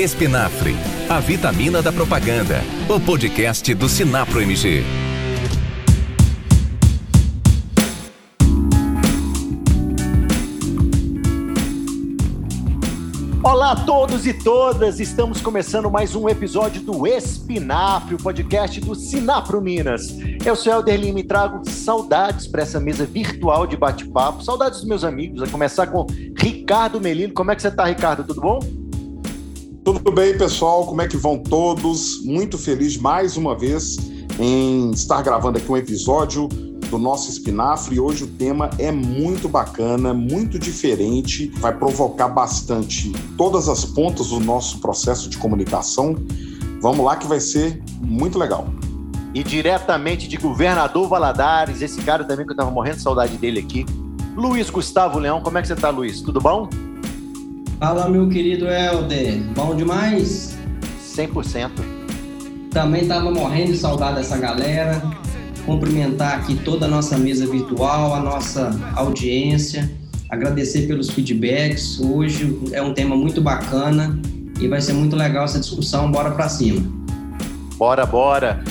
Espinafre, a vitamina da propaganda. O podcast do Sinapro MG. Olá a todos e todas, estamos começando mais um episódio do Espinafre, o podcast do Sinapro Minas. Eu sou Helder Lima e trago saudades para essa mesa virtual de bate-papo, saudades dos meus amigos, a começar com Ricardo Melino. Como é que você está, Ricardo? Tudo bom? Tudo bem, pessoal? Como é que vão todos? Muito feliz mais uma vez em estar gravando aqui um episódio do nosso espinafre. Hoje o tema é muito bacana, muito diferente, vai provocar bastante todas as pontas do nosso processo de comunicação. Vamos lá que vai ser muito legal. E diretamente de Governador Valadares, esse cara também que eu tava morrendo de saudade dele aqui, Luiz Gustavo Leão. Como é que você tá, Luiz? Tudo bom? Fala, meu querido Helder. Bom demais? 100%. Também tava morrendo de saudade dessa galera cumprimentar aqui toda a nossa mesa virtual, a nossa audiência, agradecer pelos feedbacks. Hoje é um tema muito bacana e vai ser muito legal essa discussão. Bora para cima. Bora, bora.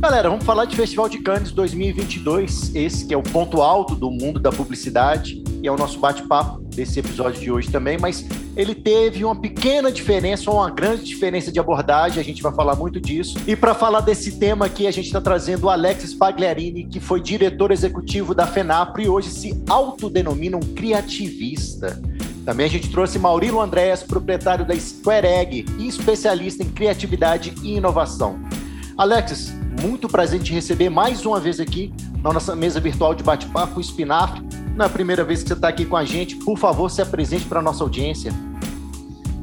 Galera, vamos falar de Festival de Cannes 2022, esse que é o ponto alto do mundo da publicidade e é o nosso bate-papo desse episódio de hoje também, mas ele teve uma pequena diferença, ou uma grande diferença de abordagem, a gente vai falar muito disso. E para falar desse tema aqui, a gente está trazendo o Alex Pagliarini, que foi diretor executivo da FENAPRO e hoje se autodenomina um criativista. Também a gente trouxe Maurilo Andréas, proprietário da Square Egg e especialista em criatividade e inovação. Alexis, muito prazer te receber mais uma vez aqui na nossa mesa virtual de bate-papo Espinafre. É a primeira vez que você está aqui com a gente. Por favor, se apresente para a nossa audiência.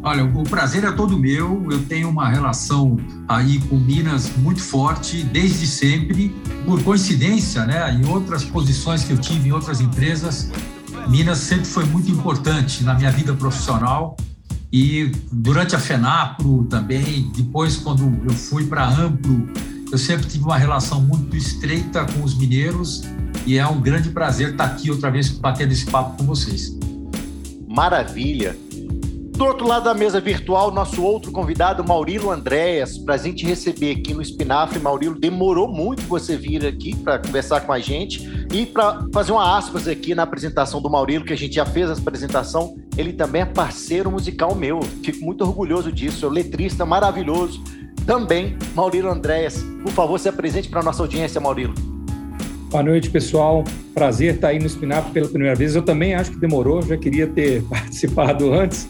Olha, o prazer é todo meu. Eu tenho uma relação aí com Minas muito forte desde sempre. Por coincidência, né, em outras posições que eu tive em outras empresas, Minas sempre foi muito importante na minha vida profissional. E durante a FENAPRO também, depois quando eu fui para a Ampro, eu sempre tive uma relação muito estreita com os mineiros e é um grande prazer estar aqui outra vez batendo esse papo com vocês. Maravilha! Do outro lado da mesa virtual, nosso outro convidado, Maurilo Andréas. Prazer em te receber aqui no Espinafre. Maurilo, demorou muito você vir aqui para conversar com a gente. E para fazer uma aspas aqui na apresentação do Maurilo, que a gente já fez a apresentação, ele também é parceiro musical meu. Fico muito orgulhoso disso. É um letrista maravilhoso. Também, Maurilo Andréas. Por favor, se apresente para a nossa audiência, Maurilo. Boa noite, pessoal. Prazer estar aí no Espinafre pela primeira vez. Eu também acho que demorou, já queria ter participado antes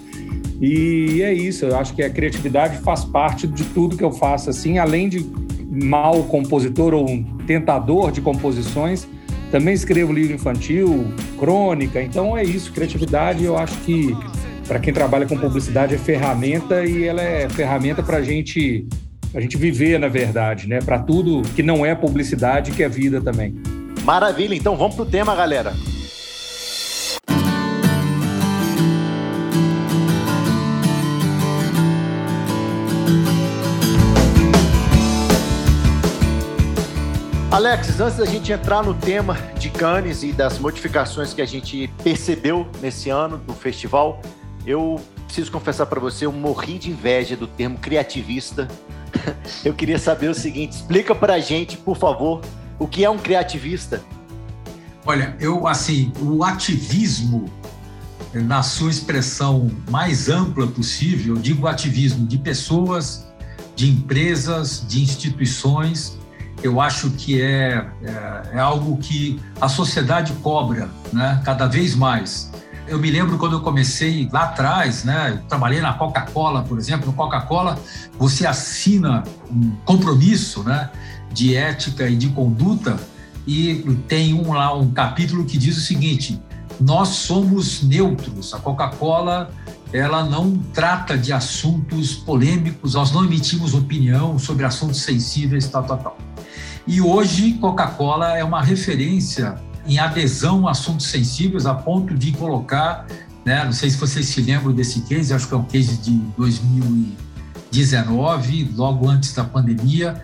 e é isso, eu acho que a criatividade faz parte de tudo que eu faço, assim, além de mal compositor ou um tentador de composições, também escrevo livro infantil, crônica, então é isso, criatividade eu acho que para quem trabalha com publicidade é ferramenta e ela é ferramenta para gente, a gente viver, na verdade, né? Para tudo que não é publicidade, que é vida também. Maravilha, então vamos pro tema, galera. Alex, antes da gente entrar no tema de Cannes e das modificações que a gente percebeu nesse ano do festival, eu preciso confessar para você, eu morri de inveja do termo criativista. Eu queria saber o seguinte, explica para a gente, por favor, o que é um criativista? Olha, eu assim, o ativismo na sua expressão mais ampla possível, eu digo ativismo de pessoas, de empresas, de instituições, eu acho que é, é, é, algo que a sociedade cobra né, cada vez mais. Eu me lembro quando eu comecei lá atrás, né, eu trabalhei na Coca-Cola, por exemplo. No Coca-Cola, você assina um compromisso né, de ética e de conduta, e tem um, lá um capítulo que diz o seguinte: nós somos neutros. A Coca-Cola ela não trata de assuntos polêmicos, nós não emitimos opinião sobre assuntos sensíveis, tal, tal, tal. E hoje, Coca-Cola é uma referência em adesão a assuntos sensíveis, a ponto de colocar, né, não sei se vocês se lembram desse case, acho que é um case de 2019, logo antes da pandemia,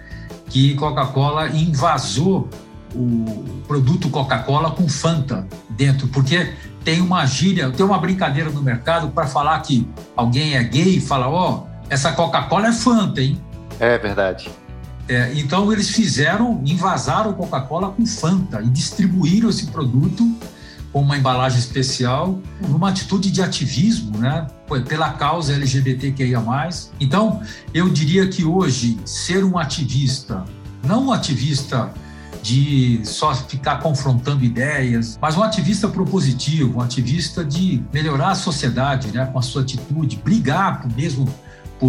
que Coca-Cola invasou o produto Coca-Cola com Fanta dentro, porque tem uma gíria, tem uma brincadeira no mercado para falar que alguém é gay e fala, ó, oh, Essa Coca-Cola é Fanta, hein? É verdade. É, então eles fizeram, invasaram Coca-Cola com Fanta e distribuíram esse produto com uma embalagem especial, numa atitude de ativismo, né, pela causa LGBTQIA+. Então, eu diria que hoje ser um ativista, não um ativista de só ficar confrontando ideias, mas um ativista propositivo, um ativista de melhorar a sociedade, né, com a sua atitude, brigar mesmo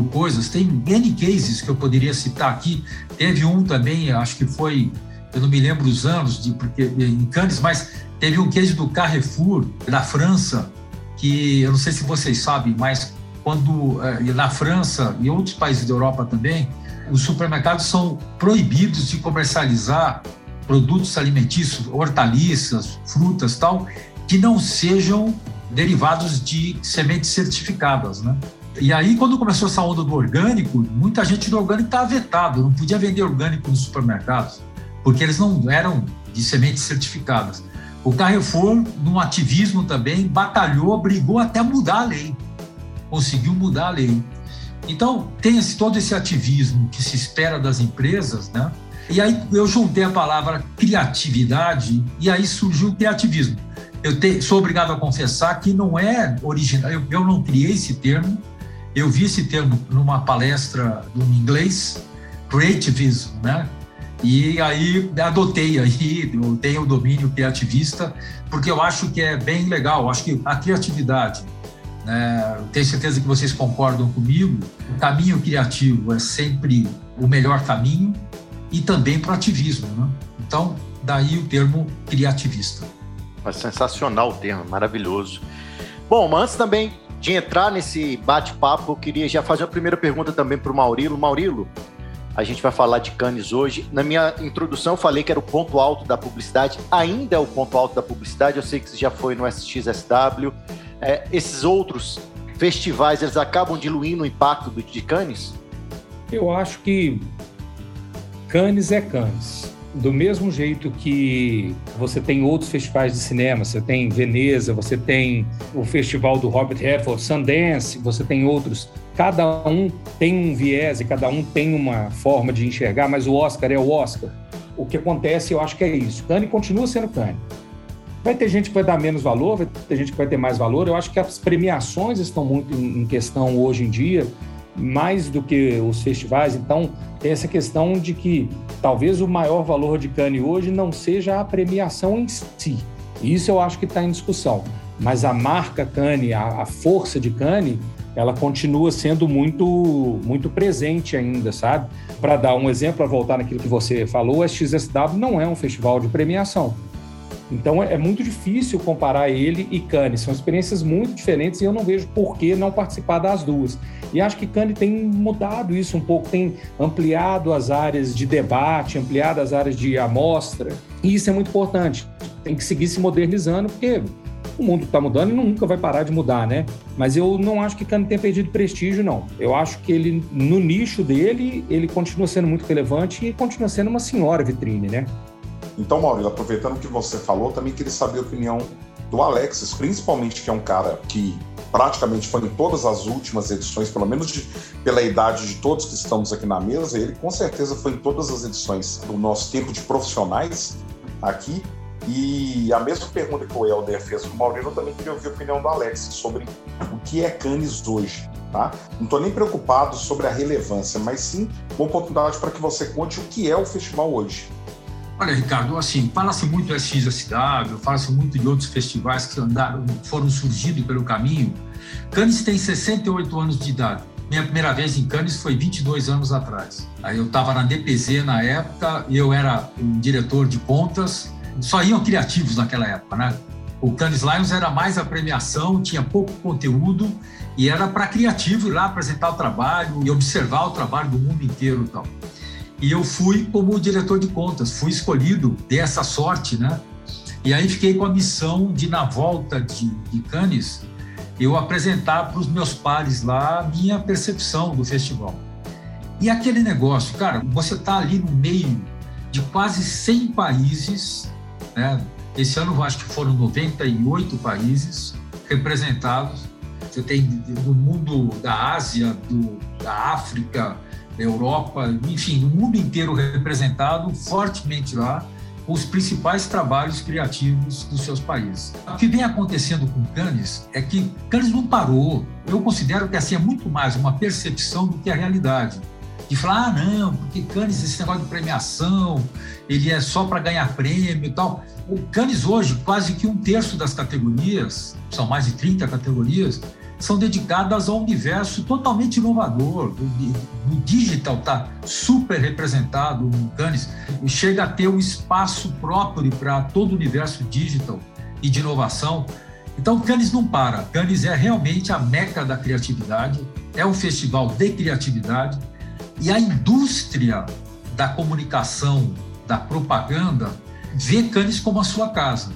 por coisas. Tem N cases que eu poderia citar aqui. Teve um também, acho que foi, eu não me lembro os anos, de, porque em Cannes, mas Teve um case do Carrefour, da França, que eu não sei se vocês sabem, mas quando eh, na França e outros países da Europa também, os supermercados são proibidos de comercializar produtos alimentícios, hortaliças, frutas, tal, que não sejam derivados de sementes certificadas, né? E aí, quando começou essa onda do orgânico, muita gente do orgânico estava vetado, não podia vender orgânico nos supermercados, porque eles não eram de sementes certificadas. O Carrefour, num ativismo também, batalhou, brigou até mudar a lei. Conseguiu mudar a lei. Então, tem esse, todo esse ativismo que se espera das empresas, né? E aí eu juntei a palavra criatividade e aí surgiu o criativismo. Eu te, sou obrigado a confessar que não é original, eu, eu não criei esse termo, eu vi esse termo numa palestra em inglês, creativism, né? E aí adotei aí, eu tenho o domínio criativista, porque eu acho que é bem legal, eu acho que a criatividade, né, tenho certeza que vocês concordam comigo, o caminho criativo é sempre o melhor caminho e também para o ativismo. Né? Então, daí o termo criativista. É sensacional o termo, maravilhoso. Bom, mas antes também de entrar nesse bate-papo, eu queria já fazer a primeira pergunta também para o Maurilo. Maurilo, a gente vai falar de Cannes hoje. Na minha introdução, eu falei que era o ponto alto da publicidade. Ainda é o ponto alto da publicidade. Eu sei que você já foi no SXSW. É, esses outros festivais, eles acabam diluindo o impacto de Cannes? Eu acho que Cannes é Cannes do mesmo jeito que você tem outros festivais de cinema, você tem Veneza, você tem o festival do Robert Redford, Sundance, você tem outros. Cada um tem um viés e cada um tem uma forma de enxergar, mas o Oscar é o Oscar. O que acontece, eu acho que é isso. Cannes continua sendo Cannes. Vai ter gente que vai dar menos valor, vai ter gente que vai ter mais valor. Eu acho que as premiações estão muito em questão hoje em dia mais do que os festivais. Então, tem essa questão de que talvez o maior valor de Cannes hoje não seja a premiação em si. Isso eu acho que está em discussão. Mas a marca Cannes, a, a força de Cannes, ela continua sendo muito muito presente ainda, sabe? Para dar um exemplo, a voltar naquilo que você falou, a XSW não é um festival de premiação. Então é, é muito difícil comparar ele e Cannes. São experiências muito diferentes e eu não vejo por que não participar das duas. E acho que Cannes tem mudado isso um pouco, tem ampliado as áreas de debate, ampliado as áreas de amostra. E isso é muito importante. Tem que seguir se modernizando, porque o mundo está mudando e nunca vai parar de mudar, né? Mas eu não acho que Cannes tenha perdido prestígio, não. Eu acho que ele, no nicho dele, ele continua sendo muito relevante e continua sendo uma senhora vitrine, né? Então, Maurício, aproveitando o que você falou, também queria saber a opinião do Alexis, principalmente que é um cara que praticamente foi em todas as últimas edições, pelo menos de, pela idade de todos que estamos aqui na mesa, ele com certeza foi em todas as edições do nosso tempo de profissionais aqui. E a mesma pergunta que o Helder fez com o Maurício, eu também queria ouvir a opinião do Alexis sobre o que é Cannes hoje. Tá? Não estou nem preocupado sobre a relevância, mas sim uma oportunidade para que você conte o que é o festival hoje. Olha, Ricardo, assim, fala-se muito do SXSW, fala-se muito de outros festivais que andaram, foram surgindo pelo caminho. Cannes tem 68 anos de idade. Minha primeira vez em Cannes foi 22 anos atrás. Aí eu estava na DPZ na época, eu era um diretor de contas, só iam criativos naquela época, né? O Cannes Lions era mais a premiação, tinha pouco conteúdo e era para criativo ir lá apresentar o trabalho e observar o trabalho do mundo inteiro e tal. E eu fui como diretor de contas, fui escolhido, dei essa sorte, né? E aí fiquei com a missão de, na volta de, de Cannes, eu apresentar para os meus pares lá a minha percepção do festival. E aquele negócio, cara, você está ali no meio de quase 100 países, né? Esse ano acho que foram 98 países representados. Você tem no mundo da Ásia, do, da África, Europa, enfim, no mundo inteiro representado fortemente lá os principais trabalhos criativos dos seus países. O que vem acontecendo com Cannes é que Cannes não parou. Eu considero que assim é muito mais uma percepção do que a realidade. De falar, ah, não, porque Cannes, esse negócio de premiação, ele é só para ganhar prêmio e tal. O Cannes hoje, quase que um terço das categorias, são mais de 30 categorias, são dedicadas ao universo totalmente inovador. O, digital está super representado no Cannes e chega a ter um espaço próprio para todo o universo digital e de inovação. Então, Cannes não para. Cannes é realmente a meca da criatividade, é um festival de criatividade e a indústria da comunicação, da propaganda, vê Cannes como a sua casa.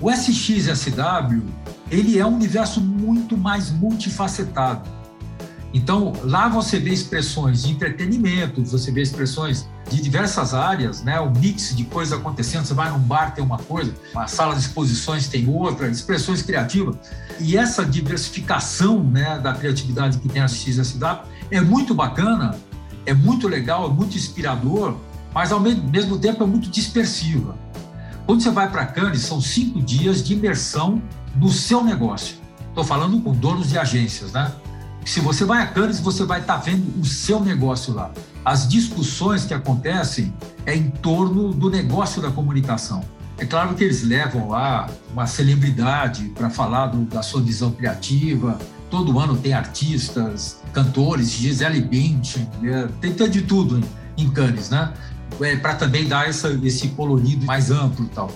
O SXSW ele é um universo muito mais multifacetado. Então, lá você vê expressões de entretenimento, você vê expressões de diversas áreas, né? O mix de coisas acontecendo. Você vai num bar, tem uma coisa, uma sala de exposições tem outra, expressões criativas. E essa diversificação né, da criatividade que tem a XSW é muito bacana, é muito legal, é muito inspirador, mas ao mesmo tempo é muito dispersiva. Quando você vai para Cannes, são cinco dias de imersão no seu negócio. Estou falando com donos de agências, né? Se você vai a Cannes, você vai estar tá vendo o seu negócio lá. As discussões que acontecem é em torno do negócio da comunicação. É claro que eles levam lá uma celebridade para falar do, da sua visão criativa. Todo ano tem artistas, cantores, Gisele Bündchen, né? tem de tudo em, em Cannes, né? É, para também dar essa, esse colorido mais amplo e tal.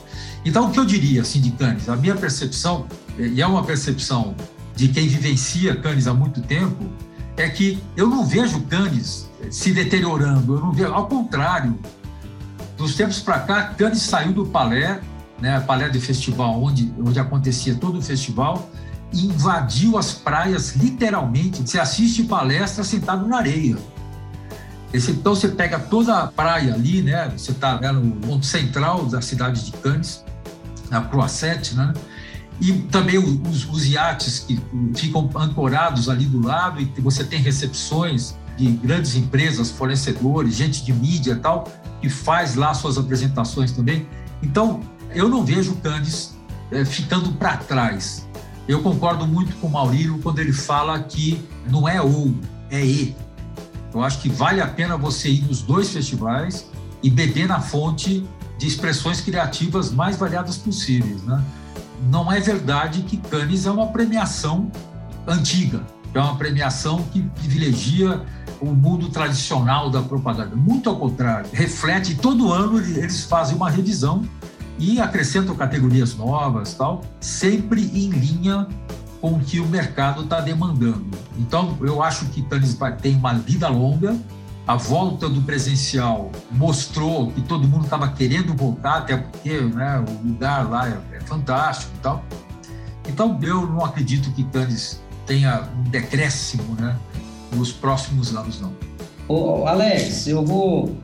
Então, o que eu diria assim, de Cannes? A minha percepção, e é uma percepção de quem vivencia Cannes há muito tempo, é que eu não vejo Cannes se deteriorando, eu não vejo, ao contrário, dos tempos para cá, Cannes saiu do palé, né, palé de festival, onde, onde acontecia todo o festival, e invadiu as praias literalmente. Você assiste palestra sentado na areia. Esse, então você pega toda a praia ali, né? Você está né, no ponto central da cidade de Cannes, na Croisette, né? E também os, os iates que ficam ancorados ali do lado e você tem recepções de grandes empresas, fornecedores, gente de mídia e tal, que faz lá suas apresentações também. Então, eu não vejo Cannes é, ficando para trás. Eu concordo muito com o Maurílio quando ele fala que não é ou, é e. Eu acho que vale a pena você ir nos dois festivais e beber na fonte de expressões criativas mais variadas possíveis. Né? Não é verdade que Cannes é uma premiação antiga, é uma premiação que privilegia o mundo tradicional da propaganda. Muito ao contrário, reflete, todo ano eles fazem uma revisão e acrescentam categorias novas, tal, sempre em linha com o que o mercado está demandando. Então, eu acho que Cannes tem uma vida longa, a volta do presencial mostrou que todo mundo estava querendo voltar, até porque né, o lugar lá é, é, fantástico e tal. Então, eu não acredito que Cannes tenha um decréscimo né, nos próximos anos, não. Ô, Alex, eu vou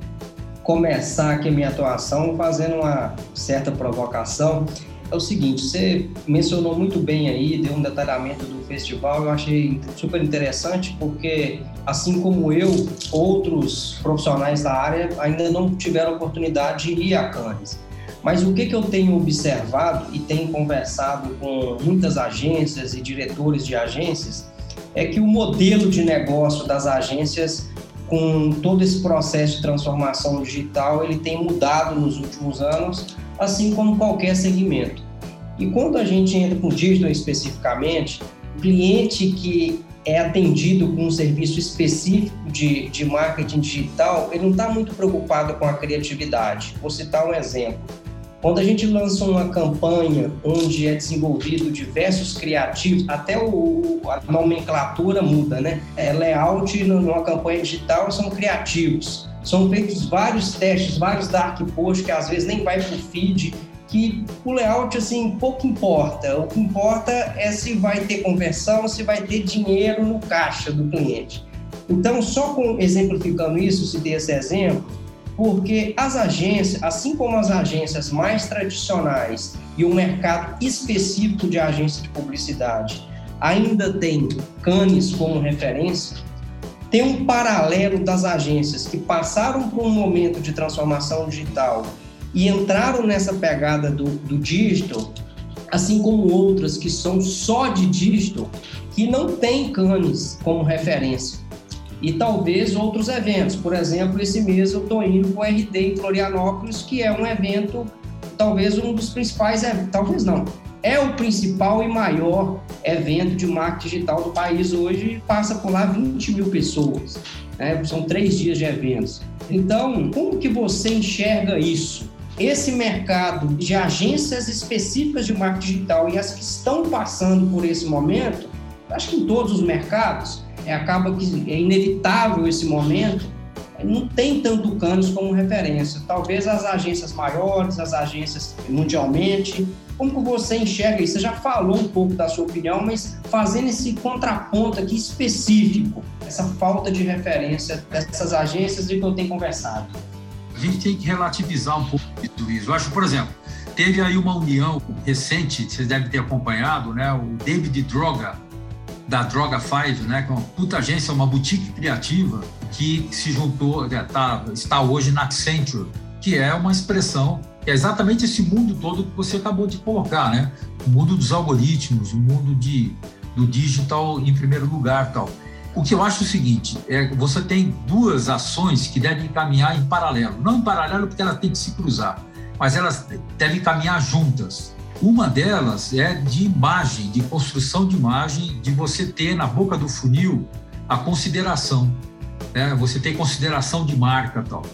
começar aqui a minha atuação fazendo uma certa provocação é o seguinte, você mencionou muito bem aí, deu um detalhamento do festival, eu achei super interessante porque, assim como eu, outros profissionais da área ainda não tiveram oportunidade de ir a Cannes. Mas o que, que eu tenho observado e tenho conversado com muitas agências e diretores de agências é que o modelo de negócio das agências com todo esse processo de transformação digital, ele tem mudado nos últimos anos assim como qualquer segmento. E quando a gente entra com digital especificamente, o cliente que é atendido com um serviço específico de, de marketing digital, ele não está muito preocupado com a criatividade. Vou citar um exemplo. Quando a gente lança uma campanha onde é desenvolvido diversos criativos, até o, a nomenclatura muda, né? É, layout numa campanha digital são criativos. São feitos vários testes, vários dark posts que às vezes nem vai para o feed, que o layout assim pouco importa. O que importa é se vai ter conversão, se vai ter dinheiro no caixa do cliente. Então, só com exemplificando isso, se dê esse exemplo, porque as agências, assim como as agências mais tradicionais e o mercado específico de agência de publicidade, ainda tem Cannes como referência, tem um paralelo das agências que passaram por um momento de transformação digital e entraram nessa pegada do, do digital, assim como outras que são só de digital, que não tem Cannes como referência. E talvez outros eventos, por exemplo, esse mês eu estou indo para o RD em Florianópolis, que é um evento, talvez um dos principais, talvez não, é o principal e maior evento de marketing digital do país hoje, passa por lá 20 mil pessoas. Né? São três dias de eventos. Então, como que você enxerga isso? Esse mercado de agências específicas de marketing digital e as que estão passando por esse momento, acho que em todos os mercados, é, acaba que é inevitável esse momento, não tem tanto Cannes como referência. Talvez as agências maiores, as agências mundialmente, como você enxerga isso? Você já falou um pouco da sua opinião, mas fazendo esse contraponto aqui específico, essa falta de referência dessas agências de que eu tenho conversado. A gente tem que relativizar um pouco isso. Eu acho, por exemplo, teve aí uma união recente, vocês devem ter acompanhado, né? O David Droga, da Droga 5, né? Que é uma puta agência, uma boutique criativa que se juntou, é, tá, está hoje na Accenture, que é uma expressão é exatamente esse mundo todo que você acabou de colocar, né? O mundo dos algoritmos, o mundo de, do digital em primeiro lugar, tal. O que eu acho é o seguinte, é você tem duas ações que devem caminhar em paralelo. Não em paralelo porque elas têm que se cruzar, mas elas devem caminhar juntas. Uma delas é de imagem, de construção de imagem, de você ter na boca do funil a consideração. Né? Você tem consideração de marca tal.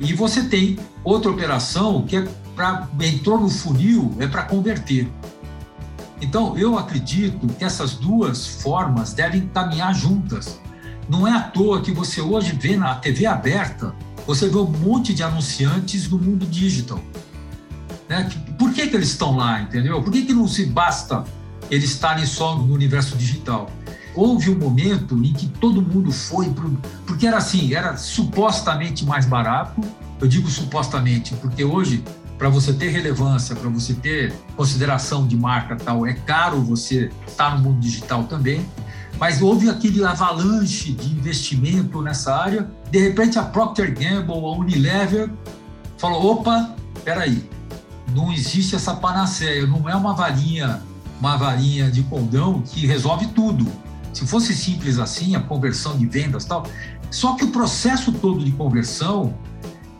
E você tem outra operação que é para entrou no funil é para converter. Então eu acredito que essas duas formas devem caminhar juntas. Não é à toa que você hoje vê na TV aberta, você vê um monte de anunciantes do mundo digital. Né? Por que, que eles estão lá, entendeu? Por que, que não se basta eles estarem só no universo digital? Houve um momento em que todo mundo foi pro, porque era assim, era supostamente mais barato. Eu digo supostamente porque hoje para você ter relevância, para você ter consideração de marca tal, é caro você estar tá no mundo digital também. Mas houve aquele avalanche de investimento nessa área. De repente a Procter Gamble, a Unilever falou: opa, peraí, não existe essa panaceia, não é uma varinha, uma varinha de condão que resolve tudo. Se fosse simples assim, a conversão de vendas tal, só que o processo todo de conversão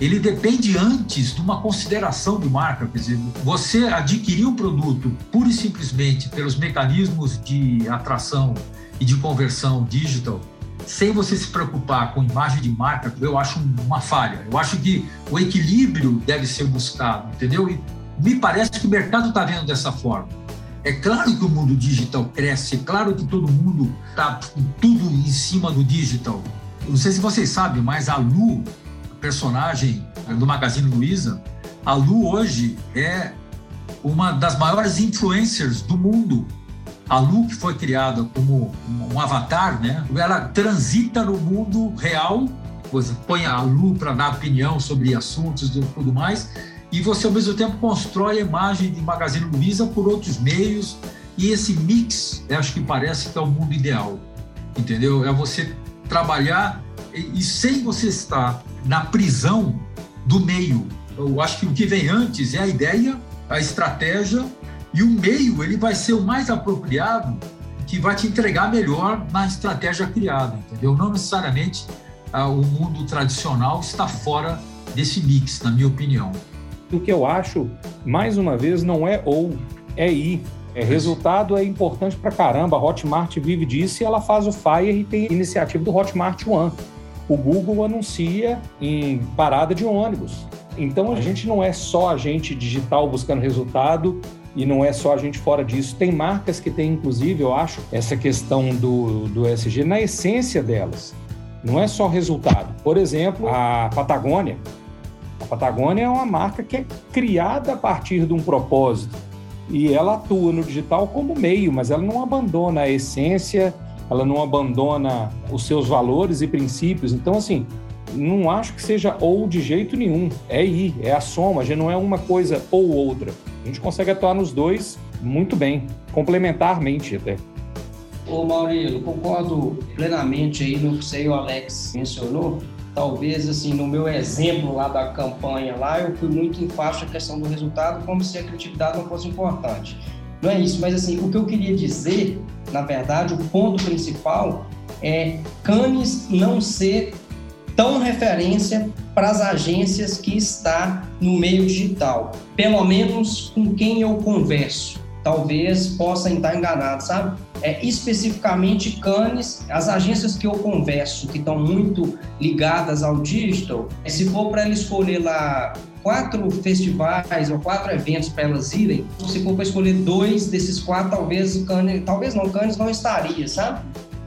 ele depende antes de uma consideração de marca. Quer dizer, você adquirir um produto pura e simplesmente pelos mecanismos de atração e de conversão digital, sem você se preocupar com imagem de marca, eu acho uma falha. Eu acho que o equilíbrio deve ser buscado, entendeu? E me parece que o mercado está vendo dessa forma. É claro que o mundo digital cresce, é claro que todo mundo está tudo em cima do digital. Não sei se vocês sabem, mas a Lu, a personagem do Magazine Luiza, a Lu hoje é uma das maiores influencers do mundo. A Lu, que foi criada como um avatar, né? ela transita no mundo real, põe a Lu para dar opinião sobre assuntos e tudo mais, e você ao mesmo tempo constrói a imagem de Magazine Luiza por outros meios e esse mix, acho que parece que é o mundo ideal, entendeu? É você trabalhar e, e sem você estar na prisão do meio. Eu acho que o que vem antes é a ideia, a estratégia e o meio ele vai ser o mais apropriado que vai te entregar melhor na estratégia criada, entendeu? Não necessariamente ah, o mundo tradicional está fora desse mix, na minha opinião o que eu acho, mais uma vez, não é ou, é ir. É, resultado é importante pra caramba. A Hotmart vive disso e ela faz o Fire e tem a iniciativa do Hotmart One. O Google anuncia em parada de ônibus. Então a gente não é só a gente digital buscando resultado e não é só a gente fora disso. Tem marcas que têm, inclusive, eu acho, essa questão do, do SG na essência delas. Não é só resultado. Por exemplo, a Patagônia a Patagônia é uma marca que é criada a partir de um propósito e ela atua no digital como meio, mas ela não abandona a essência, ela não abandona os seus valores e princípios. Então, assim, não acho que seja ou de jeito nenhum. É ir, é a soma, já não é uma coisa ou outra. A gente consegue atuar nos dois muito bem, complementarmente até. Ô Maurílio, concordo plenamente aí no que você e o Alex mencionou. Talvez, assim, no meu exemplo lá da campanha lá, eu fui muito enfático a questão do resultado, como se a criatividade não fosse importante. Não é isso, mas assim, o que eu queria dizer, na verdade, o ponto principal é Cannes não ser tão referência para as agências que está no meio digital, pelo menos com quem eu converso. Talvez possa estar enganado, sabe? É, especificamente Cannes, as agências que eu converso, que estão muito ligadas ao digital, se for para ela escolher lá quatro festivais ou quatro eventos para elas irem, se for para escolher dois desses quatro, talvez Cannes, talvez não, Cannes não estaria, sabe?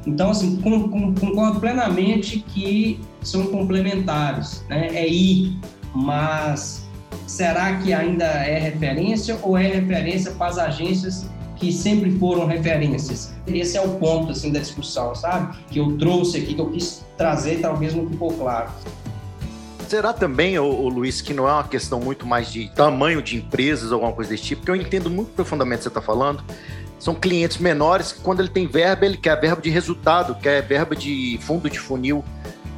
Então, assim, concordo plenamente que são complementares, né? É ir, mas será que ainda é referência ou é referência para as agências que sempre foram referências? Esse é o ponto, assim, da discussão, sabe? Que eu trouxe aqui, que eu quis trazer, talvez não ficou claro. Será também, ô, ô, Luiz, que não é uma questão muito mais de tamanho de empresas ou alguma coisa desse tipo? Porque eu entendo muito profundamente o que você está falando, são clientes menores que quando ele tem verba, ele quer verba de resultado, quer verba de fundo de funil.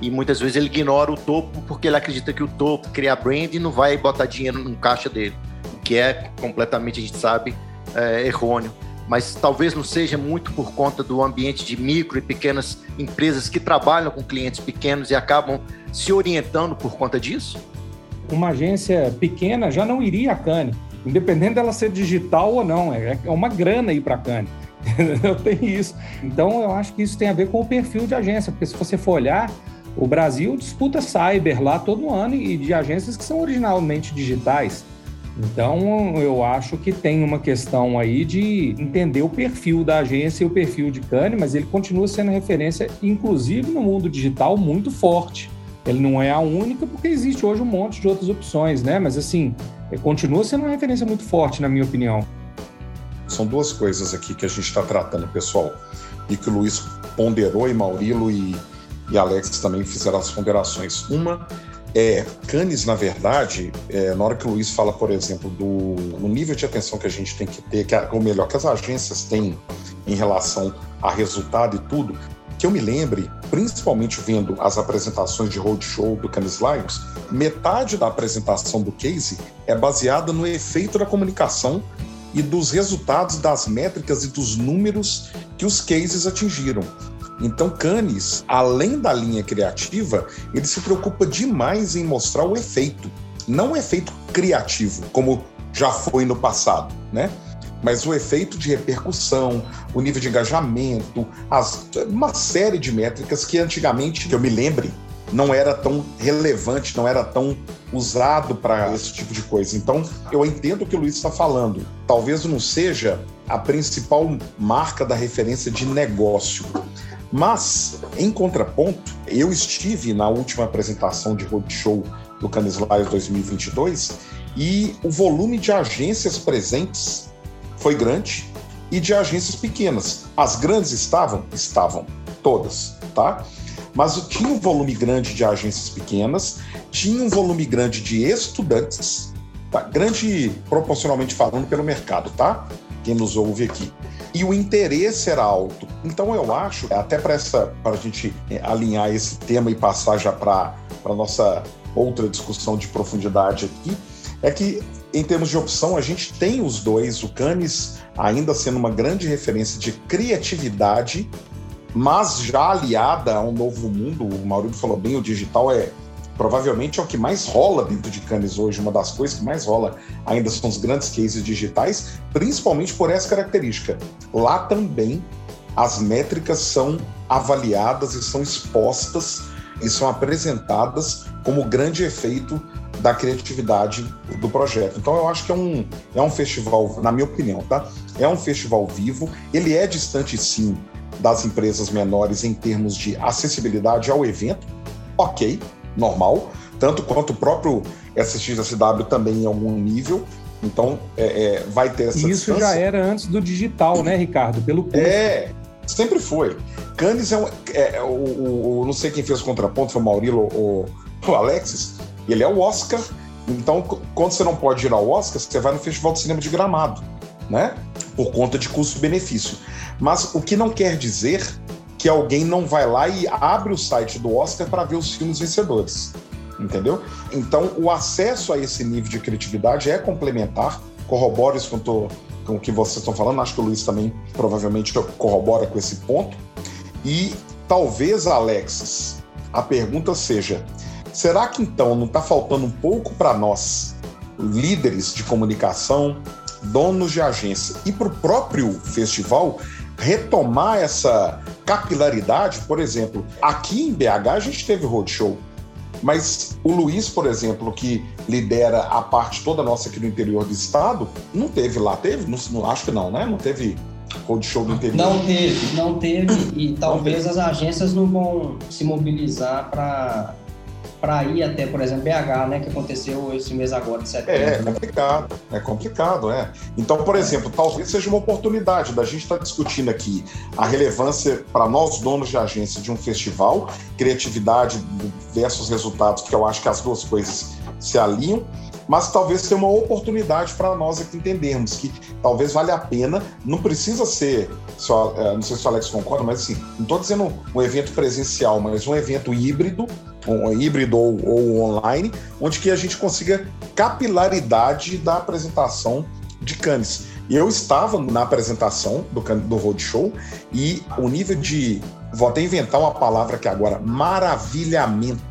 E muitas vezes ele ignora o topo porque ele acredita que o topo cria brand e não vai botar dinheiro no caixa dele. O que é completamente, a gente sabe, é, errôneo. Mas talvez não seja muito por conta do ambiente de micro e pequenas empresas que trabalham com clientes pequenos e acabam se orientando por conta disso? Uma agência pequena já não iria a Cane independente dela ser digital ou não, é, é uma grana ir para a Cane. Tenho isso. Então, eu acho que isso tem a ver com o perfil de agência, porque se você for olhar, o Brasil disputa cyber lá todo ano e de agências que são originalmente digitais. Então, eu acho que tem uma questão aí de entender o perfil da agência e o perfil de Cane, mas ele continua sendo referência, inclusive no mundo digital, muito forte. Ele não é a única, porque existe hoje um monte de outras opções, né? Mas assim, continua sendo uma referência muito forte, na minha opinião. São duas coisas aqui que a gente está tratando, pessoal, e que o Luiz ponderou, e Maurilo e, e Alex também fizeram as ponderações. Uma é, Cannes, na verdade, é, na hora que o Luiz fala, por exemplo, do no nível de atenção que a gente tem que ter, que, ou melhor, que as agências têm em relação a resultado e tudo, que eu me lembre, principalmente vendo as apresentações de roadshow do Cannes Lions, metade da apresentação do case é baseada no efeito da comunicação e dos resultados das métricas e dos números que os cases atingiram. Então, Cannes, além da linha criativa, ele se preocupa demais em mostrar o efeito, não o efeito criativo, como já foi no passado, né? mas o efeito de repercussão, o nível de engajamento, as, uma série de métricas que antigamente, que eu me lembre, não era tão relevante, não era tão usado para esse tipo de coisa. Então, eu entendo o que o Luiz está falando. Talvez não seja a principal marca da referência de negócio. Mas, em contraponto, eu estive na última apresentação de roadshow do Cannes Live 2022 e o volume de agências presentes foi grande e de agências pequenas. As grandes estavam? Estavam, todas, tá? Mas tinha um volume grande de agências pequenas, tinha um volume grande de estudantes, tá? grande proporcionalmente falando pelo mercado, tá? Quem nos ouve aqui. E o interesse era alto. Então eu acho, até para a gente é, alinhar esse tema e passar já para a nossa outra discussão de profundidade aqui, é que em termos de opção, a gente tem os dois, o Cannes ainda sendo uma grande referência de criatividade, mas já aliada a um novo mundo. O Maurício falou bem, o digital é provavelmente é o que mais rola dentro de Cannes hoje. Uma das coisas que mais rola ainda são os grandes cases digitais, principalmente por essa característica. Lá também as métricas são avaliadas e são expostas e são apresentadas como grande efeito da criatividade do projeto. Então eu acho que é um, é um festival, na minha opinião, tá? É um festival vivo, ele é distante sim das empresas menores em termos de acessibilidade ao evento, ok, normal, tanto quanto o próprio SXSW também em algum nível, então é, é, vai ter essa Isso distância. já era antes do digital, né, Ricardo? Pelo custo. É, sempre foi. Cannes é, um, é, é o, o, o, não sei quem fez o contraponto, foi o Maurilo ou o Alexis, ele é o Oscar. Então, quando você não pode ir ao Oscar, você vai no Festival de Cinema de Gramado, né? por conta de custo-benefício. Mas o que não quer dizer que alguém não vai lá e abre o site do Oscar para ver os filmes vencedores. Entendeu? Então, o acesso a esse nível de criatividade é complementar. Corroboro isso com, tô, com o que vocês estão falando. Acho que o Luiz também provavelmente corrobora com esse ponto. E talvez, Alexis, a pergunta seja: será que então não está faltando um pouco para nós, líderes de comunicação, donos de agência e para o próprio festival, retomar essa capilaridade? Por exemplo, aqui em BH a gente teve roadshow. Mas o Luiz, por exemplo, que lidera a parte toda nossa aqui no interior do estado, não teve lá, teve? Não, acho que não, né? Não teve roadshow do interior? Não teve, não teve. E talvez teve. as agências não vão se mobilizar para para ir até, por exemplo, BH, né, que aconteceu esse mês agora de setembro. É, é complicado, é complicado, é. Então, por exemplo, talvez seja uma oportunidade da gente estar tá discutindo aqui a relevância para nós donos de agência de um festival, criatividade versus resultados, que eu acho que as duas coisas se alinham, mas talvez seja uma oportunidade para nós aqui entendermos que talvez valha a pena, não precisa ser, só, é, não sei se o Alex concorda, mas assim, não estou dizendo um evento presencial, mas um evento híbrido, um híbrido ou, ou online, onde que a gente consiga capilaridade da apresentação de Cannes. E eu estava na apresentação do, do Roadshow e o nível de, vou até inventar uma palavra aqui agora, maravilhamento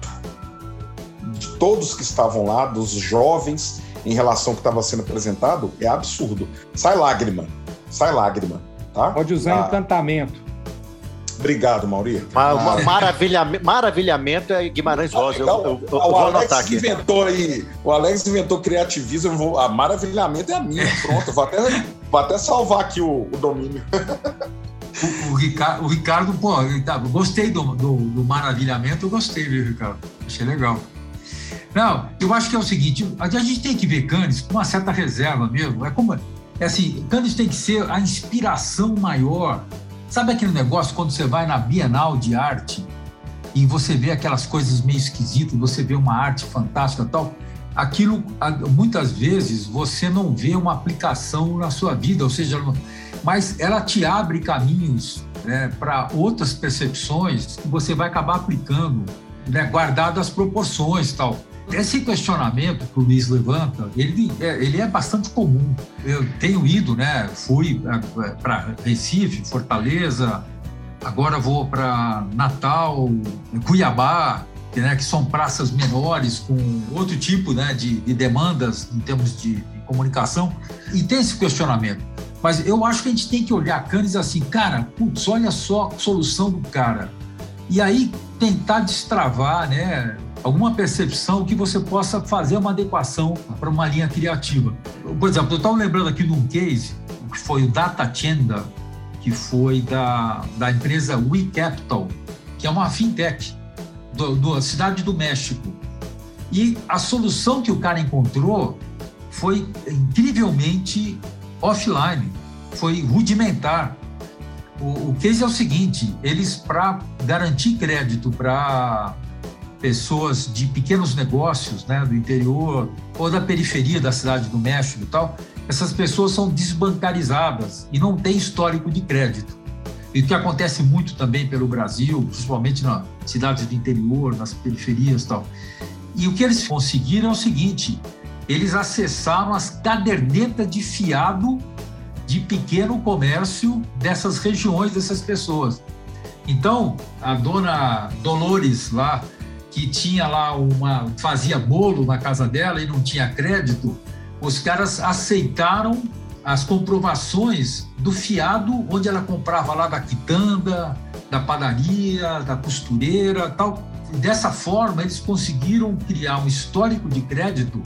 de todos que estavam lá, dos jovens, em relação ao que estava sendo apresentado, é absurdo. Sai lágrima, sai lágrima, tá? Pode usar ah. encantamento. Obrigado, Mauri. Ma maravilhamento, maravilhamento é Guimarães Rosa. Eu, eu, eu, eu o Alex aqui. inventou aí. O Alex inventou criativismo. Vou, a maravilhamento é a minha. Pronto, vou até, vou até salvar aqui o, o domínio. O, o, Ricardo, o Ricardo, pô, gostei do, do, do maravilhamento, eu gostei, viu, Ricardo? Achei legal. Não, eu acho que é o seguinte: a gente tem que ver Cannes com uma certa reserva mesmo. É como. É assim, Cannes tem que ser a inspiração maior. Sabe aquele negócio quando você vai na Bienal de Arte e você vê aquelas coisas meio esquisitas, você vê uma arte fantástica tal? Aquilo, muitas vezes, você não vê uma aplicação na sua vida, ou seja, mas ela te abre caminhos né, para outras percepções que você vai acabar aplicando, né, guardado as proporções tal. Esse questionamento que o Luiz levanta, ele é, ele é bastante comum. Eu tenho ido, né? Fui é, para Recife, Fortaleza, agora vou para Natal, Cuiabá, que, né, que são praças menores com outro tipo né, de, de demandas em termos de, de, comunicação. E tem esse questionamento. Mas eu acho que a gente tem que olhar Cannes assim, cara, putz, olha só a solução do cara. E aí tentar destravar, né? Alguma percepção que você possa fazer uma adequação para uma linha criativa. Por exemplo, eu estava lembrando aqui de um case que foi o Data Chenda, que foi da, da empresa WeCapital, que é uma fintech da cidade do México. E a solução que o cara encontrou foi incrivelmente offline, foi rudimentar. O, o case é o seguinte: eles, para garantir crédito para pessoas de pequenos negócios, né, do interior ou da periferia da cidade do México e tal, essas pessoas são desbancarizadas e não têm histórico de crédito. E o que acontece muito também pelo Brasil, principalmente nas cidades do interior, nas periferias e tal. E o que eles conseguiram é o seguinte: eles acessaram as cadernetas de fiado de pequeno comércio dessas regiões, dessas pessoas. Então, a dona Dolores lá, que tinha lá uma fazia bolo na casa dela e não tinha crédito, os caras aceitaram as comprovações do fiado onde ela comprava lá da quitanda, da padaria, da costureira, tal. Dessa forma, eles conseguiram criar um histórico de crédito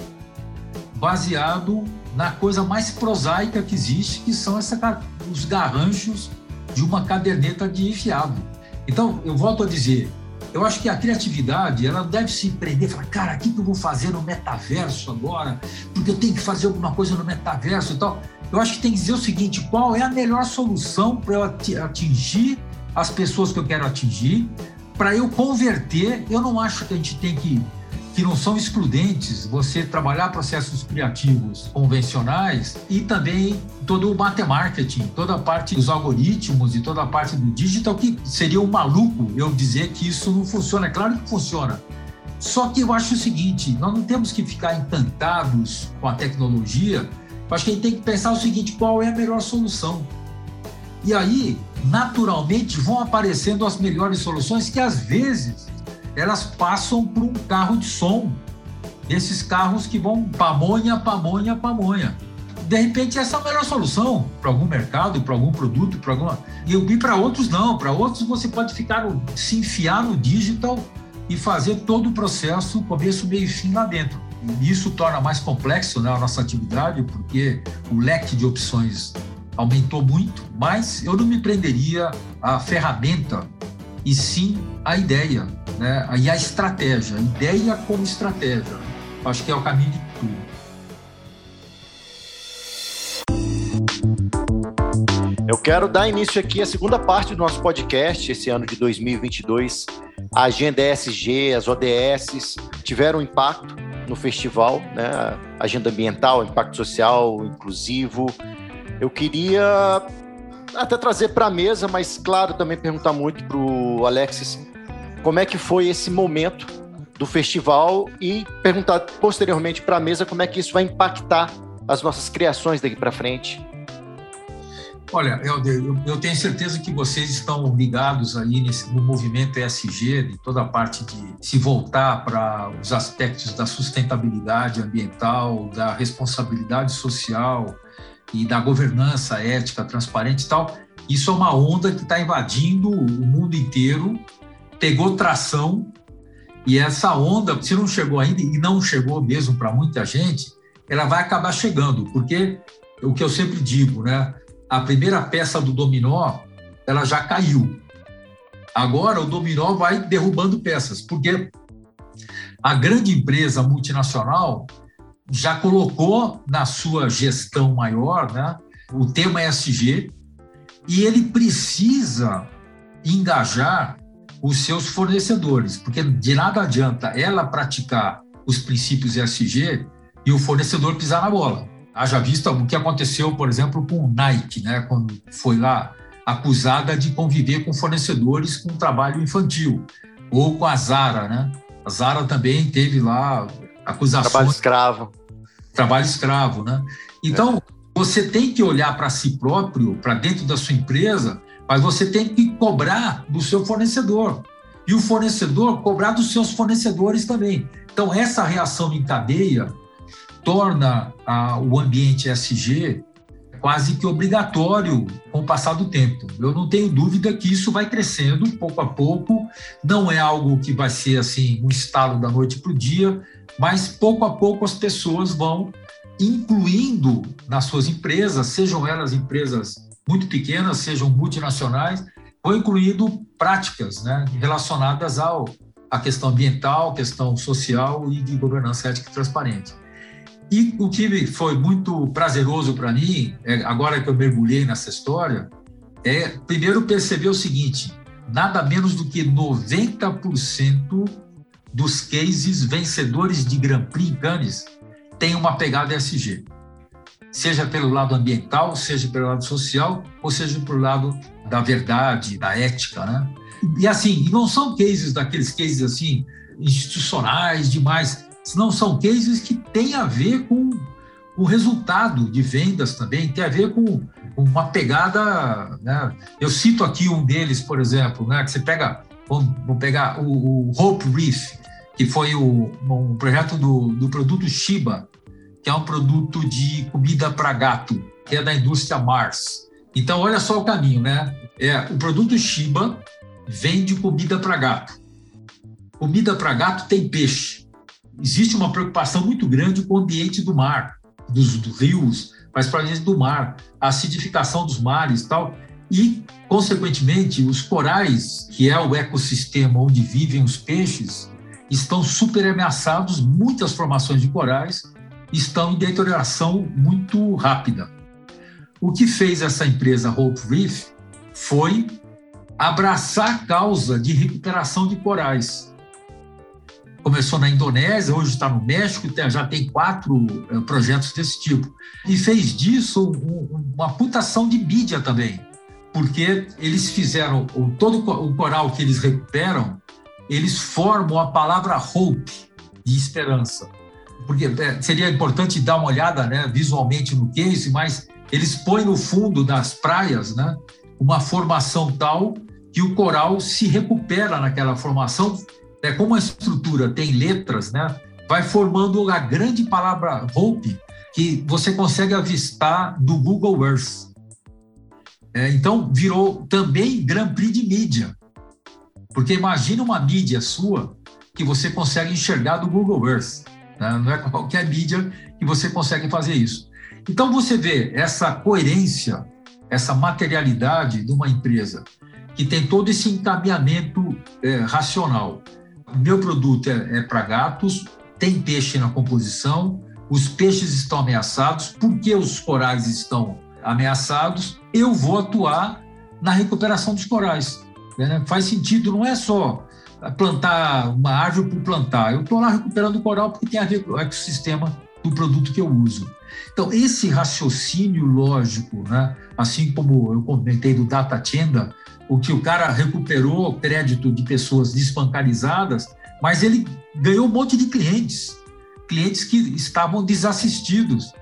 baseado na coisa mais prosaica que existe, que são essa, os garranchos de uma caderneta de fiado. Então, eu volto a dizer, eu acho que a criatividade, ela deve se prender, falar, cara, o que eu vou fazer no metaverso agora? Porque eu tenho que fazer alguma coisa no metaverso e tal. Eu acho que tem que dizer o seguinte, qual é a melhor solução para eu atingir as pessoas que eu quero atingir, para eu converter. Eu não acho que a gente tem que, que não são excludentes você trabalhar processos criativos convencionais e também todo o marketing, toda a parte dos algoritmos e toda a parte do digital, que seria um maluco eu dizer que isso não funciona. É claro que funciona. Só que eu acho o seguinte: nós não temos que ficar encantados com a tecnologia. Eu acho que a gente tem que pensar o seguinte: qual é a melhor solução? E aí, naturalmente, vão aparecendo as melhores soluções que às vezes elas passam por um carro de som. Esses carros que vão pamonha, pamonha, pamonha. De repente, essa é a melhor solução para algum mercado, para algum produto, para alguma. E para outros, não. Para outros, você pode ficar se enfiar no digital e fazer todo o processo, começo, meio e fim lá dentro. Isso torna mais complexo né, a nossa atividade, porque o leque de opções aumentou muito, mas eu não me prenderia à ferramenta e sim à ideia, né? E a estratégia, a ideia como estratégia. Acho que é o caminho de tudo. Eu quero dar início aqui à segunda parte do nosso podcast, esse ano de 2022. A agenda ESG, as ODS tiveram impacto no festival, né? Agenda ambiental, impacto social, inclusivo. Eu queria até trazer para a mesa, mas claro, também perguntar muito para o Alexis como é que foi esse momento do festival e perguntar posteriormente para a mesa como é que isso vai impactar as nossas criações daqui para frente. Olha, eu, eu, tenho certeza que vocês estão ligados aí nesse, no movimento ESG, de toda a parte de se voltar para os aspectos da sustentabilidade ambiental, da responsabilidade social, e da governança ética, transparente e tal, isso é uma onda que está invadindo o mundo inteiro, pegou tração, e essa onda, se não chegou ainda, e não chegou mesmo para muita gente, ela vai acabar chegando, porque o que eu sempre digo, né? A primeira peça do dominó, ela já caiu. Agora o dominó vai derrubando peças, porque a grande empresa multinacional já colocou na sua gestão maior né, o tema ESG e ele precisa engajar os seus fornecedores, porque de nada adianta ela praticar os princípios ESG e o fornecedor pisar na bola. Haja vista o que aconteceu, por exemplo, com o Nike, né, quando foi lá acusada de conviver com fornecedores com trabalho infantil, ou com a Zara, né? A Zara também teve lá acusações. Trabalho escravo trabalho escravo, né? Então, é. você tem que olhar para si próprio, para dentro da sua empresa, mas você tem que cobrar do seu fornecedor. E o fornecedor cobrar dos seus fornecedores também. Então, essa reação em cadeia torna a, o ambiente SG quase que obrigatório com o passar do tempo. Eu não tenho dúvida que isso vai crescendo pouco a pouco, não é algo que vai ser assim um estalo da noite para o dia, mas pouco a pouco as pessoas vão incluindo nas suas empresas, sejam elas empresas muito pequenas, sejam multinacionais, vão incluindo práticas né, relacionadas ao, à questão ambiental, questão social e de governança ética e transparente. E o que foi muito prazeroso para mim, é, agora que eu mergulhei nessa história, é primeiro perceber o seguinte: nada menos do que 90% dos cases vencedores de Grand Prix em Cannes tem uma pegada ESG. Seja pelo lado ambiental, seja pelo lado social, ou seja pelo lado da verdade, da ética, né? E assim, não são cases daqueles cases assim institucionais demais, não são cases que têm a ver com o resultado de vendas também, tem a ver com uma pegada, né? Eu cito aqui um deles, por exemplo, né, que você pega vamos, pegar o, o, Hope Reef, que foi o, um projeto do, do produto Shiba, que é um produto de comida para gato, que é da indústria Mars. Então, olha só o caminho, né? É, o produto Shiba vende comida para gato. Comida para gato tem peixe. Existe uma preocupação muito grande com o ambiente do mar, dos, dos rios, mas para dentro do mar, a acidificação dos mares e tal. E, consequentemente, os corais, que é o ecossistema onde vivem os peixes, estão super ameaçados, muitas formações de corais estão em deterioração muito rápida. O que fez essa empresa Hope Reef foi abraçar a causa de recuperação de corais. começou na Indonésia, hoje está no México, já tem quatro eh, projetos desse tipo. E fez disso uma putação de mídia também, porque eles fizeram todo o coral que eles recuperam, eles formam a palavra hope, de esperança. Porque eh, seria importante dar uma olhada né, visualmente no case, mas eles põem no fundo das praias né, uma formação tal que o coral se recupera naquela formação é, como a estrutura tem letras, né, vai formando a grande palavra hope que você consegue avistar do Google Earth. É, então, virou também Grand Prix de mídia. Porque imagina uma mídia sua que você consegue enxergar do Google Earth. Né? Não é qualquer mídia que você consegue fazer isso. Então, você vê essa coerência, essa materialidade de uma empresa que tem todo esse encaminhamento é, racional meu produto é, é para gatos, tem peixe na composição, os peixes estão ameaçados, porque os corais estão ameaçados, eu vou atuar na recuperação dos corais. Né? Faz sentido, não é só plantar uma árvore por plantar, eu estou lá recuperando o coral porque tem a ver com o ecossistema do produto que eu uso. Então, esse raciocínio lógico, né? assim como eu comentei do Data Tenda, o que o cara recuperou crédito de pessoas desbancarizadas, mas ele ganhou um monte de clientes, clientes que estavam desassistidos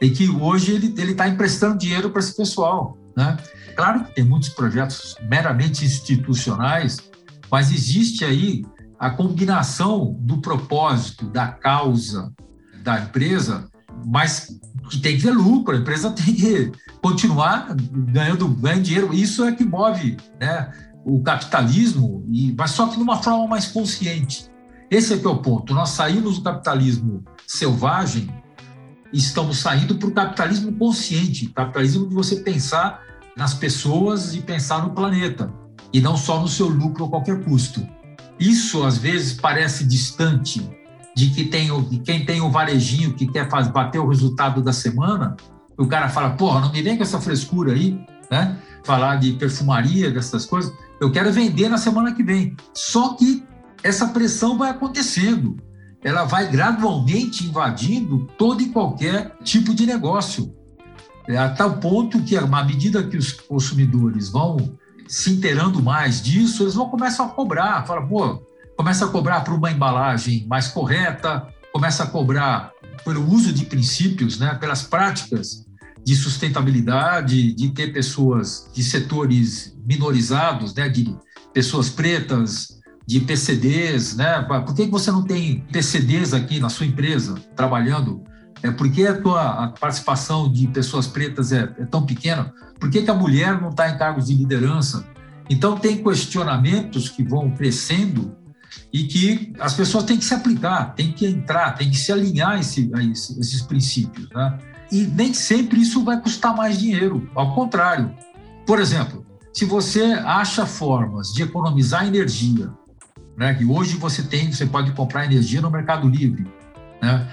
e que hoje ele está emprestando dinheiro para esse pessoal. Né? Claro que tem muitos projetos meramente institucionais, mas existe aí a combinação do propósito, da causa da empresa, mas que tem que ter lucro, a empresa tem que continuar ganhando, ganhando dinheiro. Isso é que move né, o capitalismo, e, mas só que de uma forma mais consciente. Esse é que é o ponto. Nós saímos do capitalismo selvagem e estamos saindo para o capitalismo consciente, capitalismo de você pensar nas pessoas e pensar no planeta, e não só no seu lucro a qualquer custo. Isso, às vezes, parece distante de que tem o, quem tem o varejinho que quer fazer, bater o resultado da semana, o cara fala, porra, não me vem com essa frescura aí, né? Falar de perfumaria, dessas coisas. Eu quero vender na semana que vem. Só que essa pressão vai acontecendo. Ela vai gradualmente invadindo todo e qualquer tipo de negócio. É, a tal ponto que, à medida que os consumidores vão se inteirando mais disso, eles vão começar a cobrar. Fala, pô, começa a cobrar por uma embalagem mais correta, começa a cobrar pelo uso de princípios, né, pelas práticas de sustentabilidade, de ter pessoas de setores minorizados, né, de pessoas pretas, de PCDs, né? Por que você não tem PCDs aqui na sua empresa trabalhando? É porque a tua a participação de pessoas pretas é, é tão pequena? Por que, que a mulher não está em cargos de liderança? Então tem questionamentos que vão crescendo e que as pessoas têm que se aplicar, têm que entrar, têm que se alinhar a, esse, a esse, esses princípios. Né? E nem sempre isso vai custar mais dinheiro, ao contrário. Por exemplo, se você acha formas de economizar energia, né, que hoje você tem, você pode comprar energia no Mercado Livre, né,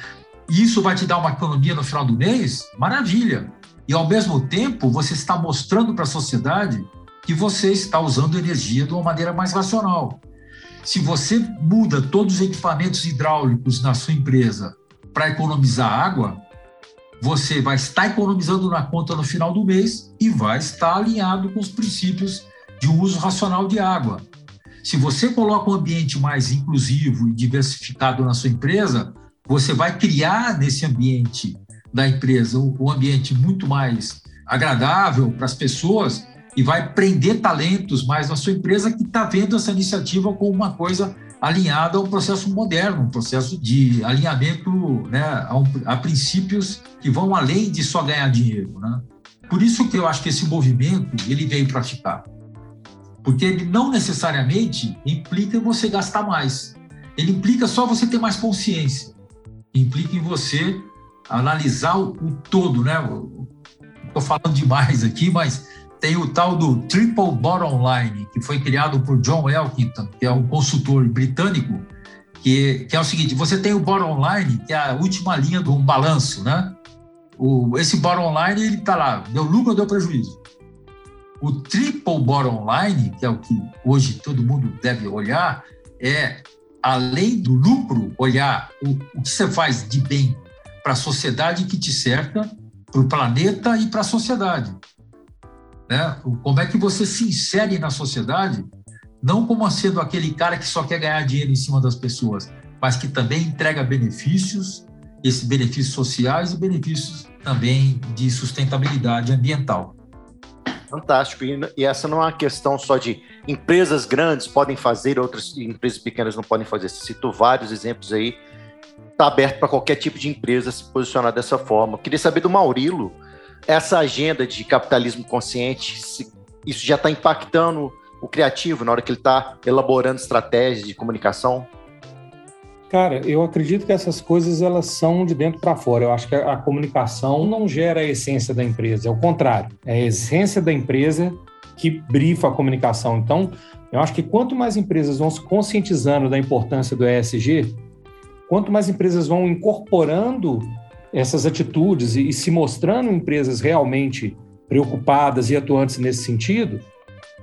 e isso vai te dar uma economia no final do mês, maravilha. E ao mesmo tempo, você está mostrando para a sociedade que você está usando energia de uma maneira mais racional. Se você muda todos os equipamentos hidráulicos na sua empresa para economizar água, você vai estar economizando na conta no final do mês e vai estar alinhado com os princípios de uso racional de água. Se você coloca um ambiente mais inclusivo e diversificado na sua empresa, você vai criar nesse ambiente da empresa um ambiente muito mais agradável para as pessoas e vai prender talentos mais na sua empresa que está vendo essa iniciativa como uma coisa alinhada ao processo moderno, um processo de alinhamento né, a, a, princípios que vão além de só ganhar dinheiro. Né? Por isso que eu acho que esse movimento ele veio para ficar, porque ele não necessariamente implica você gastar mais, ele implica só você ter mais consciência, implica em você analisar o, o todo, né? Estou falando demais aqui, mas tem o tal do Triple Bottom Line, que foi criado por John Elkington, que é um consultor britânico, que, que é o seguinte: você tem o bottom line, que é a última linha de um balanço, né? O, esse bottom line, ele está lá, deu lucro ou deu prejuízo? O triple bottom line, que é o que hoje todo mundo deve olhar, é além do lucro, olhar o, o que você faz de bem para a sociedade que te cerca, para o planeta e para a sociedade. Né? Como é que você se insere na sociedade, não como sendo aquele cara que só quer ganhar dinheiro em cima das pessoas, mas que também entrega benefícios, esses benefícios sociais e benefícios também de sustentabilidade ambiental. Fantástico. E, essa não é uma questão só de empresas grandes podem fazer, outras empresas pequenas não podem fazer. Você citou vários exemplos aí. Está aberto para qualquer tipo de empresa se posicionar dessa forma. Eu queria saber do Maurilo, essa agenda de capitalismo consciente, isso já está impactando o criativo na hora que ele está elaborando estratégias de comunicação? Cara, eu acredito que essas coisas elas são de dentro para fora. Eu acho que a, a, comunicação não gera a essência da empresa, é o contrário. É a essência da empresa que brifa a comunicação. Então, eu acho que quanto mais empresas vão se conscientizando da importância do ESG, quanto mais empresas vão incorporando essas atitudes e, e se mostrando empresas realmente preocupadas e atuantes nesse sentido,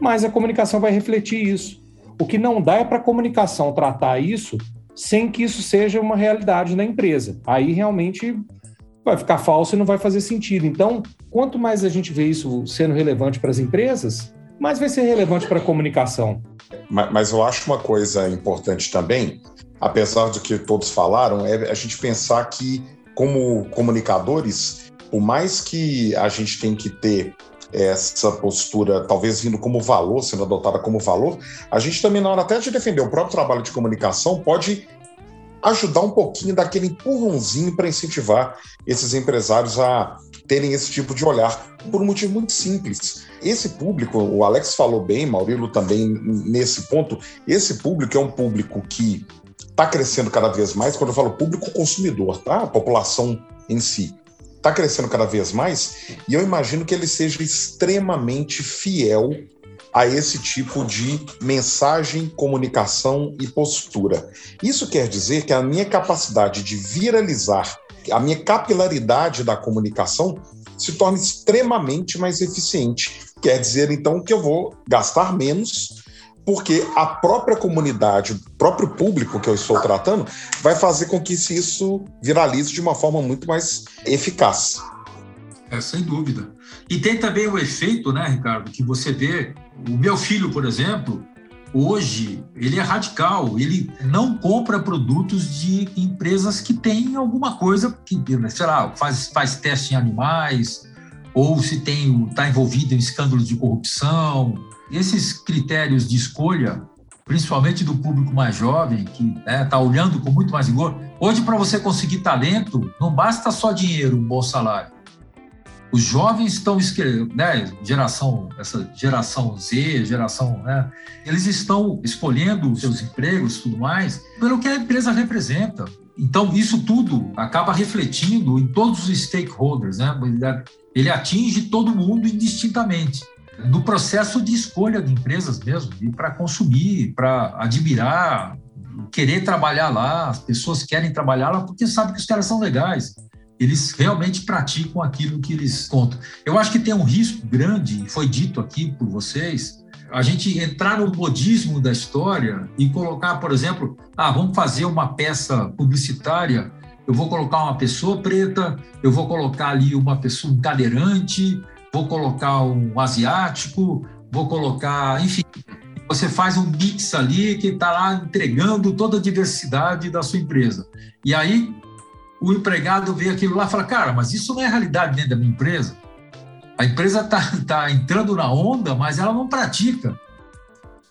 mais a comunicação vai refletir isso. O que não dá é para a comunicação tratar isso sem que isso seja uma realidade na empresa. Aí realmente vai ficar falso e não vai fazer sentido. Então, quanto mais a gente vê isso sendo relevante para as empresas, mais vai ser relevante para a comunicação. Mas, mas, eu acho uma coisa importante também, apesar do que todos falaram, é a gente pensar que, como comunicadores, por mais que a gente tem que ter essa postura, talvez vindo como valor, sendo adotada como valor, a gente também, na hora até de defender o próprio trabalho de comunicação, pode ajudar um pouquinho daquele empurrãozinho para incentivar esses empresários a terem esse tipo de olhar, por um motivo muito simples. Esse público, o Alex falou bem, Maurílio também nesse ponto, esse público é um público que está crescendo cada vez mais, quando eu falo público consumidor, tá? A população em si está crescendo cada vez mais, e eu imagino que ele seja extremamente fiel a esse tipo de mensagem, comunicação e postura. Isso quer dizer que a minha capacidade de viralizar, a minha capilaridade da comunicação se torna extremamente mais eficiente. Quer dizer, então, que eu vou gastar menos porque a própria comunidade, o próprio público que eu estou tratando, vai fazer com que isso viralize de uma forma muito mais eficaz. É, sem dúvida. E tem também o efeito, né, Ricardo, que você vê. O meu filho, por exemplo, hoje, ele é radical. Ele não compra produtos de empresas que têm alguma coisa que, sei lá, faz, faz teste em animais, ou se tem está envolvido em escândalos de corrupção esses critérios de escolha, principalmente do público mais jovem, que está né, tá olhando com muito mais rigor, hoje, para você conseguir talento, não basta só dinheiro, um bom salário. Os jovens estão né, geração, essa geração Z, geração, né, eles estão escolhendo seus empregos, tudo mais, pelo que a empresa representa. Então, isso tudo acaba refletindo em todos os stakeholders, né? Ele atinge todo mundo indistintamente no processo de escolha de empresas mesmo, e para consumir, para admirar, querer trabalhar lá, as pessoas querem trabalhar lá porque sabem que os caras são legais. Eles realmente praticam aquilo que eles contam. Eu acho que tem um risco grande, foi dito aqui por vocês, a gente entrar no modismo da história e colocar, por exemplo, ah, vamos fazer uma peça publicitária, eu vou colocar uma pessoa preta, eu vou colocar ali uma pessoa, cadeirante, vou colocar um asiático, vou colocar, enfim, você faz um mix ali que está lá entregando toda a diversidade da sua empresa. E aí o empregado vê aquilo lá e fala, cara, mas isso não é realidade dentro da minha empresa. A empresa está tá entrando na onda, mas ela não pratica.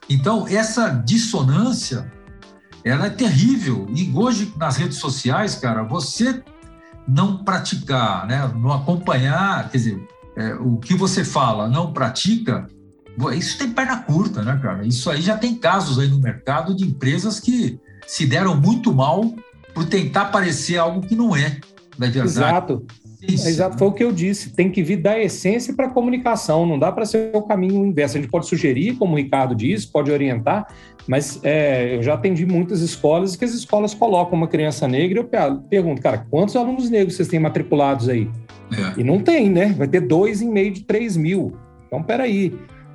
Então, essa dissonância, ela é terrível. E hoje, nas redes sociais, cara, você não praticar, né, não acompanhar, quer dizer, é, o que você fala não pratica, isso tem perna curta, né, cara? Isso aí já tem casos aí no mercado de empresas que se deram muito mal por tentar parecer algo que não é, verdade. Exato. Isso, Exato, foi o que eu disse. Tem que vir da essência para a comunicação, não dá para ser o caminho inverso. A gente pode sugerir, como o Ricardo disse, pode orientar, mas é, eu já atendi muitas escolas que as escolas colocam uma criança negra. Eu pergunto, cara, quantos alunos negros vocês têm matriculados aí? É. E não tem, né? Vai ter dois em meio de 3 mil. Então, peraí.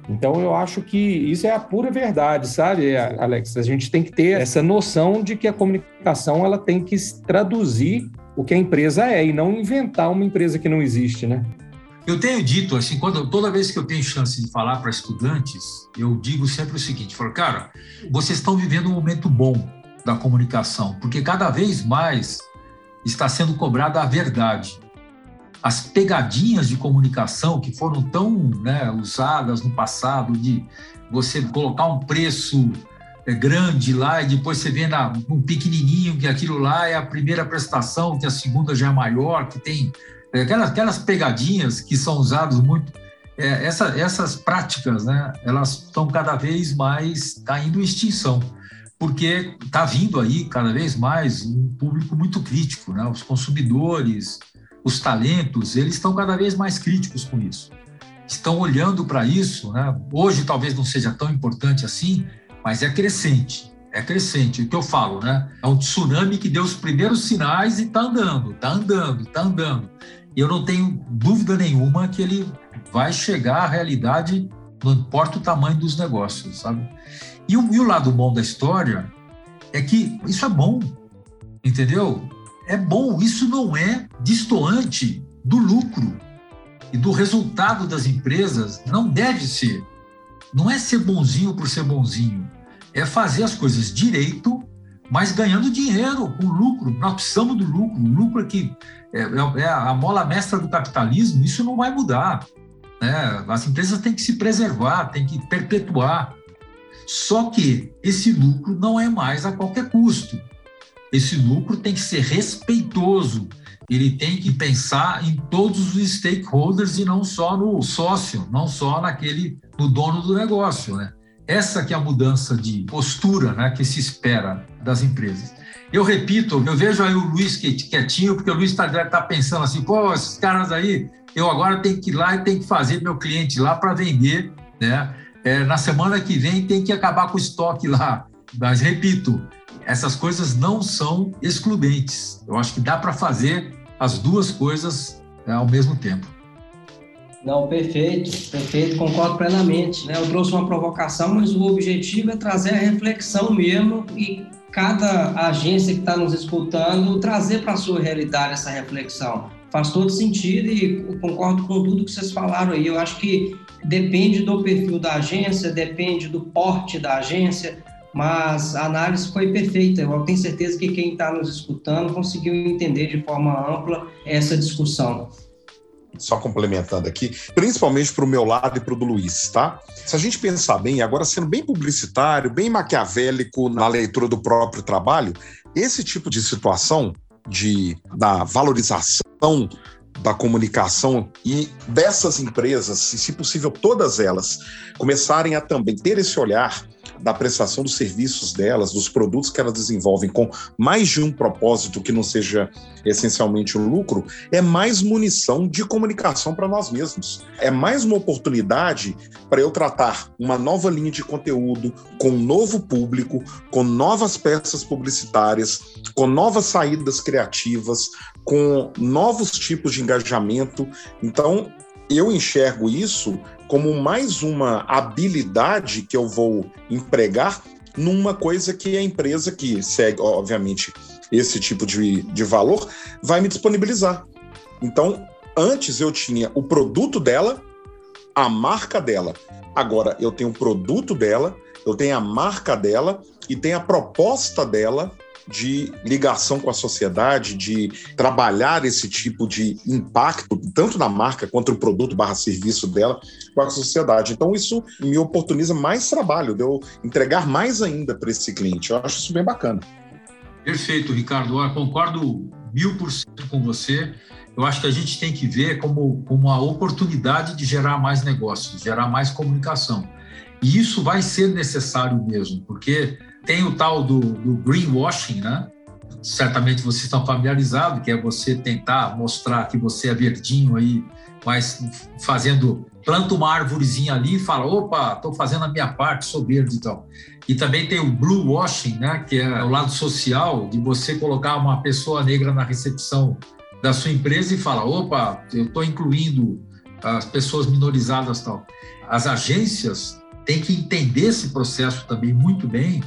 Então, eu acho que isso é a pura verdade, sabe, Alex? A gente tem que ter essa noção de que a comunicação ela tem que traduzir o que a empresa é e não inventar uma empresa que não existe, né? Eu tenho dito, assim, quando, toda vez que eu tenho chance de falar para estudantes, eu digo sempre o seguinte: falo, cara, vocês estão vivendo um momento bom da comunicação, porque cada vez mais está sendo cobrada a verdade. As pegadinhas de comunicação que foram tão né, usadas no passado, de você colocar um preço grande lá e depois você vê na, um pequenininho que aquilo lá é a primeira prestação, que a segunda já é maior, que tem é, aquelas, aquelas pegadinhas que são usadas muito. É, essa, essas práticas, né, elas estão cada vez mais caindo em extinção porque está vindo aí cada vez mais um público muito crítico, né? Os consumidores, os talentos, eles estão cada vez mais críticos com isso. Estão olhando para isso, né? Hoje talvez não seja tão importante assim, mas é crescente. É crescente. O que eu falo, né? É um tsunami que deu os primeiros sinais e está andando, está andando, está andando. E eu não tenho dúvida nenhuma que ele vai chegar à realidade, não importa o tamanho dos negócios, sabe? E o, e o lado bom da história é que isso é bom, entendeu? É bom, isso não é distoante do lucro e do resultado das empresas, não deve ser. Não é ser bonzinho por ser bonzinho, é fazer as coisas direito, mas ganhando dinheiro, com lucro. Nós precisamos do lucro. O lucro é que é, é, é a mola mestra do capitalismo, isso não vai mudar. Né? As empresas têm que se preservar, têm que perpetuar. Só que esse lucro não é mais a qualquer custo. Esse lucro tem que ser respeitoso. Ele tem que pensar em todos os stakeholders e não só no sócio, não só naquele no dono do negócio, né? Essa que é a mudança de postura, né, que se espera das empresas. Eu repito, eu vejo aí o Luiz quietinho, porque o Luiz está tá pensando assim, pô, esses caras aí, eu agora tenho que ir lá e tenho que fazer meu cliente lá para vender, né? é, na semana que vem tem que acabar com o estoque lá. Mas, repito, essas coisas não são excludentes. Eu acho que dá para fazer as duas coisas é, ao mesmo tempo. Não, perfeito, perfeito, concordo plenamente. Né? Eu trouxe uma provocação, mas o objetivo é trazer a reflexão mesmo e cada agência que está nos escutando trazer para a sua realidade essa reflexão. Faz todo sentido e concordo com tudo que vocês falaram aí. Eu acho que Depende do perfil da agência, depende do porte da agência, mas a análise foi perfeita. Eu tenho certeza que quem está nos escutando conseguiu entender de forma ampla essa discussão. Só complementando aqui, principalmente para o meu lado e para o do Luiz, tá? Se a gente pensar bem, agora sendo bem publicitário, bem maquiavélico na leitura do próprio trabalho, esse tipo de situação de da valorização da comunicação e dessas empresas, e se possível todas elas, começarem a também ter esse olhar da prestação dos serviços delas, dos produtos que elas desenvolvem com mais de um propósito que não seja essencialmente o lucro, é mais munição de comunicação para nós mesmos. É mais uma oportunidade para eu tratar uma nova linha de conteúdo com um novo público, com novas peças publicitárias, com novas saídas criativas, com novos tipos de engajamento. Então, eu enxergo isso como mais uma habilidade que eu vou empregar numa coisa que a empresa que segue, obviamente, esse tipo de, de valor vai me disponibilizar. Então, antes eu tinha o produto dela, a marca dela. Agora eu tenho o produto dela, eu tenho a marca dela e tenho a proposta dela de ligação com a sociedade, de trabalhar esse tipo de impacto, tanto na marca quanto no produto barra serviço dela, com a sociedade. Então, isso me oportuniza mais trabalho, de eu entregar mais ainda para esse cliente. Eu acho isso bem bacana. Perfeito, Ricardo. Eu concordo mil por cento com você. Eu acho que a gente tem que ver como, como uma oportunidade de gerar mais negócios, gerar mais comunicação. E isso vai ser necessário mesmo, porque tem o tal do, do greenwashing, né? Certamente vocês estão familiarizados, que é você tentar mostrar que você é verdinho aí, mas fazendo planta uma árvorezinha ali e fala, opa, estou fazendo a minha parte, sou verde e tal. E também tem o blue washing, né, que é o lado social de você colocar uma pessoa negra na recepção da sua empresa e falar, opa, eu estou incluindo as pessoas minorizadas tal. As agências têm que entender esse processo também muito bem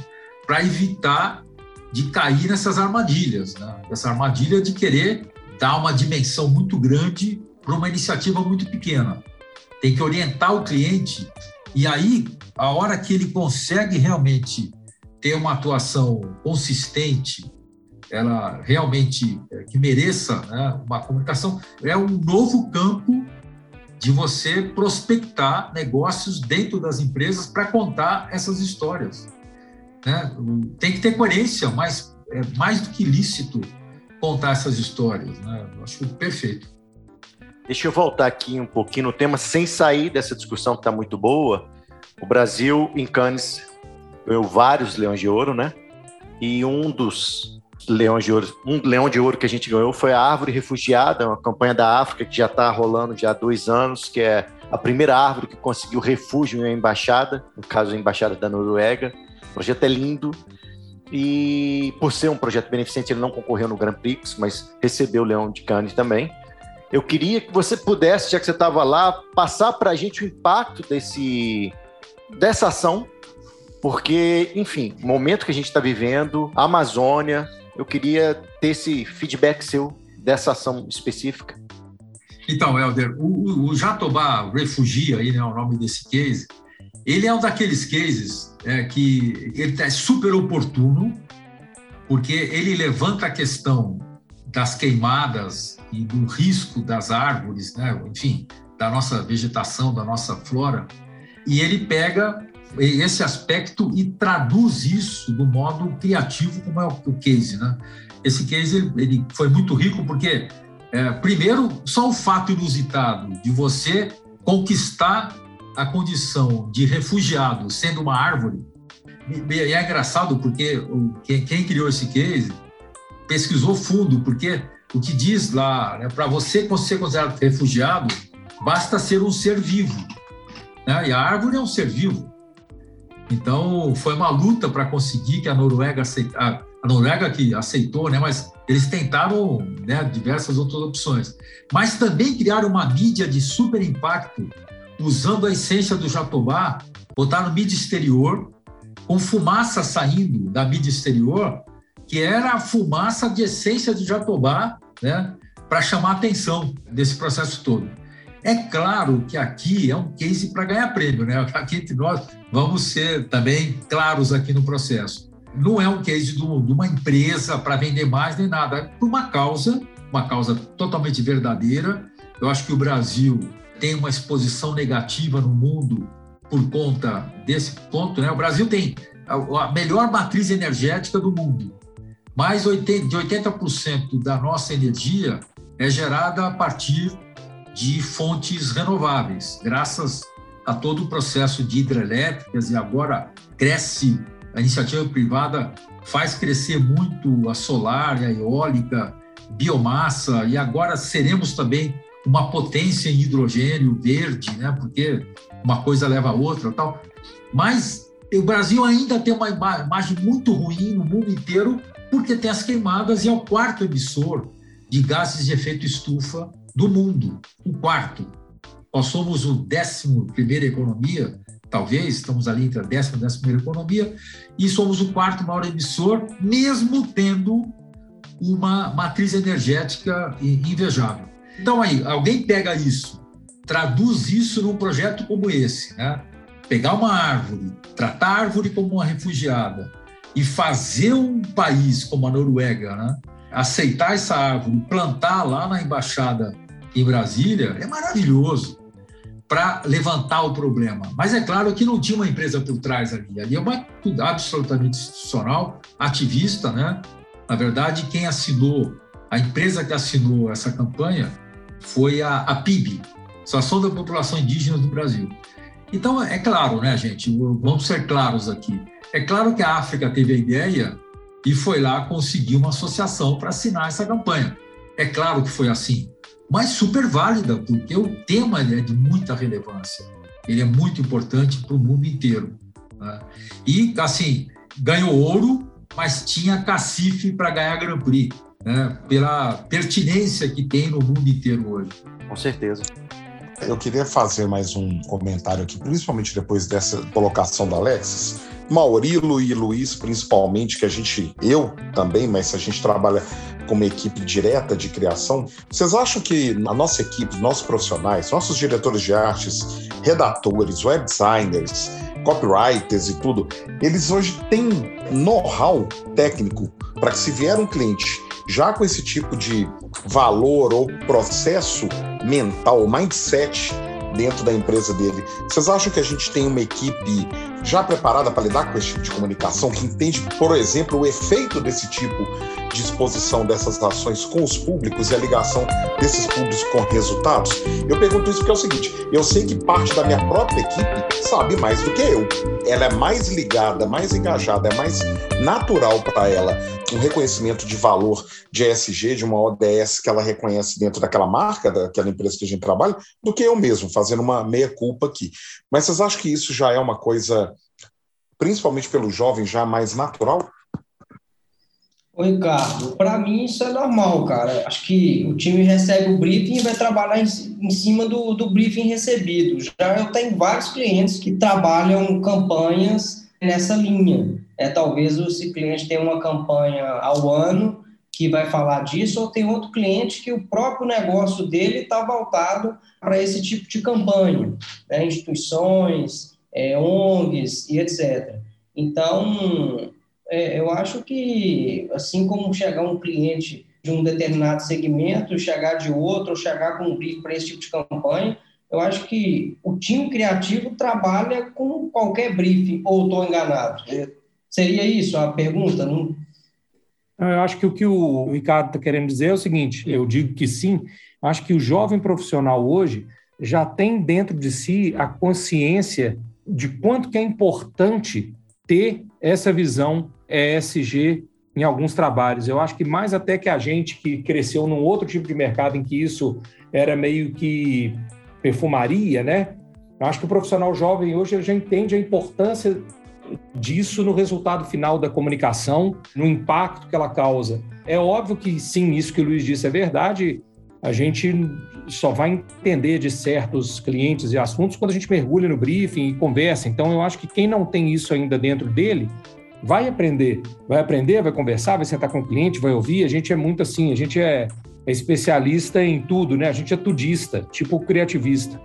para evitar de cair nessas armadilhas, né? essa armadilha de querer dar uma dimensão muito grande para uma iniciativa muito pequena. Tem que orientar o cliente e aí, a hora que ele consegue realmente ter uma atuação consistente, ela realmente é, que mereça né, uma comunicação, é um novo campo de você prospectar negócios dentro das empresas para contar essas histórias. Né? Tem que ter coerência, mas é mais do que lícito contar essas histórias. Né? Eu acho perfeito. Deixa eu voltar aqui um pouquinho no tema, sem sair dessa discussão que está muito boa. O Brasil, em Cannes, ganhou vários leões de ouro, né? E um dos leões de ouro, um leão de ouro que a gente ganhou foi a Árvore Refugiada, uma campanha da África que já está rolando já há dois anos, que é a primeira árvore que conseguiu refúgio em uma embaixada, no caso a embaixada da Noruega. O projeto é lindo, e por ser um projeto beneficente, ele não concorreu no Grand Prix, mas recebeu o Leão de Cannes também. Eu queria que você pudesse, já que você estava lá, passar para a gente o impacto desse, dessa ação, porque, enfim, momento que a gente está vivendo, Amazônia, eu queria ter esse feedback seu dessa ação específica. Então, Helder, o, o Jatobá Refugia, aí, né, o nome desse case, ele é um daqueles cases é, que ele é super oportuno, porque ele levanta a questão das queimadas e do risco das árvores, né? enfim, da nossa vegetação, da nossa flora, e ele pega esse aspecto e traduz isso do modo criativo, como é o case. Né? Esse case ele, ele foi muito rico porque, é, primeiro, só o fato inusitado de você conquistar a condição de refugiado sendo uma árvore, e é engraçado porque quem criou esse case pesquisou fundo, porque o que diz lá, né, para você ser considerado refugiado, basta ser um ser vivo. Né? E a árvore é um ser vivo. Então, foi uma luta para conseguir que a Noruega aceitasse. A Noruega que aceitou, né? mas eles tentaram né, diversas outras opções. Mas também criaram uma mídia de super impacto, usando a essência do jatobá, botar no mídia exterior, com fumaça saindo da mídia exterior, que era a fumaça de essência de jatobá, né, para chamar a atenção desse processo todo. É claro que aqui é um case para ganhar prêmio, né? Aqui entre nós vamos ser também claros aqui no processo. Não é um case de uma empresa para vender mais nem nada, é por uma causa, uma causa totalmente verdadeira. Eu acho que o Brasil tem uma exposição negativa no mundo por conta desse ponto, né? O Brasil tem a melhor matriz energética do mundo. Mais de 80% da nossa energia é gerada a partir de fontes renováveis, graças a todo o processo de hidrelétricas e agora cresce a iniciativa privada faz crescer muito a solar, a eólica, biomassa e agora seremos também uma potência em hidrogênio verde, né? Porque uma coisa leva a outra, tal. Mas o Brasil ainda tem uma imagem muito ruim no mundo inteiro porque tem as queimadas e é o quarto emissor de gases de efeito estufa do mundo, o quarto. Nós somos o décimo primeira economia, talvez, estamos ali entre a décima e a décima primeira economia, e somos o quarto maior emissor, mesmo tendo uma matriz energética invejável. Então aí, alguém pega isso, traduz isso num projeto como esse, né? Pegar uma árvore, tratar a árvore como uma refugiada, e fazer um país como a Noruega né, aceitar essa árvore, plantar lá na embaixada em Brasília, é maravilhoso para levantar o problema. Mas é claro que não tinha uma empresa por trás ali. Ali é uma absolutamente institucional, ativista, né? Na verdade, quem assinou, a empresa que assinou essa campanha foi a, a PIB, Associação da População Indígena do Brasil. Então, é claro, né, gente? Vamos ser claros aqui. É claro que a África teve a ideia e foi lá conseguir uma associação para assinar essa campanha. É claro que foi assim, mas super válida, porque o tema é de muita relevância. Ele é muito importante para o mundo inteiro. Né? E, assim, ganhou ouro, mas tinha cacife para ganhar Grand Prix, né? pela pertinência que tem no mundo inteiro hoje. Com certeza. Eu queria fazer mais um comentário aqui, principalmente depois dessa colocação da Alexis. Maurilo e Luiz, principalmente, que a gente, eu também, mas a gente trabalha com uma equipe direta de criação. Vocês acham que a nossa equipe, nossos profissionais, nossos diretores de artes, redatores, web designers, copywriters e tudo, eles hoje têm know-how técnico para que se vier um cliente já com esse tipo de valor ou processo mental, mindset dentro da empresa dele. Vocês acham que a gente tem uma equipe já preparada para lidar com esse tipo de comunicação, que entende, por exemplo, o efeito desse tipo de exposição dessas ações com os públicos e a ligação desses públicos com resultados? Eu pergunto isso porque é o seguinte: eu sei que parte da minha própria equipe sabe mais do que eu. Ela é mais ligada, mais engajada, é mais natural para ela um reconhecimento de valor de ESG, de uma ODS que ela reconhece dentro daquela marca, daquela empresa que a gente trabalha, do que eu mesmo, fazendo uma meia-culpa aqui. Mas vocês acham que isso já é uma coisa, principalmente pelo jovem, já mais natural? Oi, Ricardo, para mim isso é normal, cara. Acho que o time recebe o briefing e vai trabalhar em, cima do, do briefing recebido. Já eu tenho vários clientes que trabalham campanhas nessa linha. É, talvez o cliente tenha uma campanha ao ano que vai falar disso, ou tem outro cliente que o próprio negócio dele está voltado para esse tipo de campanha, né? instituições, é, ONGs e etc. Então, é, eu acho que, assim como chegar um cliente de um determinado segmento, chegar de outro, ou chegar com um brief para esse tipo de campanha, eu acho que o time criativo trabalha com qualquer briefing, ou estou enganado? Seria isso a pergunta? Não... Eu acho que o que o Ricardo está querendo dizer é o seguinte: eu digo que sim, acho que o jovem profissional hoje já tem dentro de si a consciência de quanto que é importante ter essa visão ESG em alguns trabalhos. Eu acho que mais até que a gente que cresceu num outro tipo de mercado em que isso era meio que perfumaria, né? Eu acho que o profissional jovem hoje já entende a importância disso no resultado final da comunicação, no impacto que ela causa. É óbvio que sim, isso que o Luiz disse é verdade. A gente só vai entender de certos clientes e assuntos quando a gente mergulha no briefing e conversa. Então, eu acho que quem não tem isso ainda dentro dele vai aprender, vai aprender, vai conversar, vai sentar com o cliente, vai ouvir. A gente é muito assim, a gente é, é especialista em tudo, né? A gente é tudista, tipo criativista.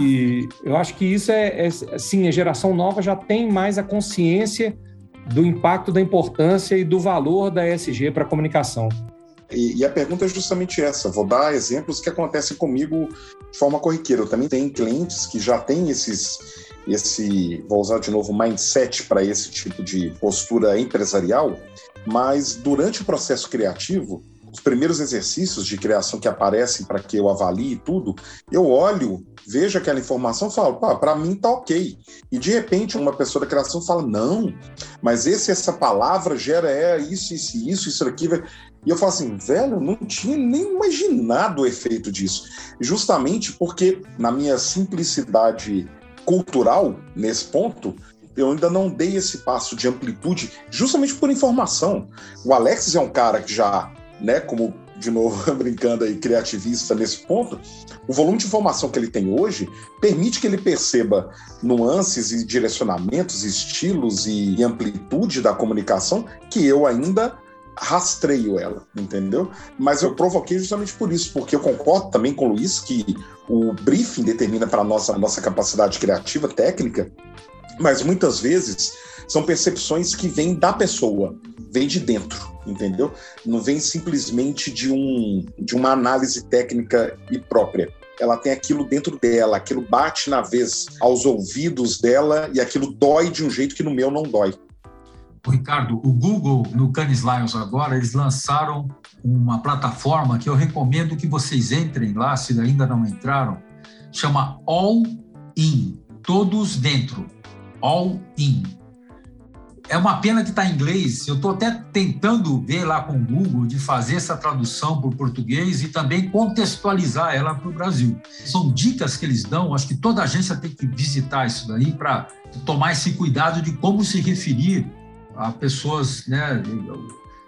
e eu acho que isso é, é assim, a geração nova já tem mais a consciência do impacto, da importância e do valor da ESG para a comunicação. E, e, a pergunta é justamente essa. Vou dar exemplos que acontecem comigo de forma corriqueira. Eu também tenho clientes que já têm esses, esse, vou usar de novo, mindset para esse tipo de postura empresarial, mas durante o processo criativo, os primeiros exercícios de criação que aparecem para que eu avalie tudo, eu olho, vejo aquela informação e falo, para mim tá ok. E de repente uma pessoa da criação fala, não, mas esse, essa palavra gera é isso, isso, isso, isso aqui. E eu falo assim, velho, eu não tinha nem imaginado o efeito disso. Justamente porque, na minha simplicidade cultural, nesse ponto, eu ainda não dei esse passo de amplitude, justamente por informação. O Alexis é um cara que já, né, como de novo brincando aí, criativista nesse ponto, o volume de informação que ele tem hoje permite que ele perceba nuances e direcionamentos, estilos e amplitude da comunicação que eu ainda rastreio ela, entendeu? Mas eu provoquei justamente por isso, porque eu concordo também com o Luiz que o briefing determina para a nossa, nossa capacidade criativa, técnica, mas muitas vezes são percepções que vêm da pessoa, vêm de dentro, entendeu? Não vem simplesmente de, um, de uma análise técnica e própria. Ela tem aquilo dentro dela, aquilo bate na vez aos ouvidos dela e aquilo dói de um jeito que no meu não dói. Ricardo, o Google, no Canis Lions agora, eles lançaram uma plataforma que eu recomendo que vocês entrem lá, se ainda não entraram, chama All In, todos dentro, All In. É uma pena que está em inglês, eu estou até tentando ver lá com o Google de fazer essa tradução para o português e também contextualizar ela para o Brasil. São dicas que eles dão, acho que toda agência tem que visitar isso daí para tomar esse cuidado de como se referir a pessoas né,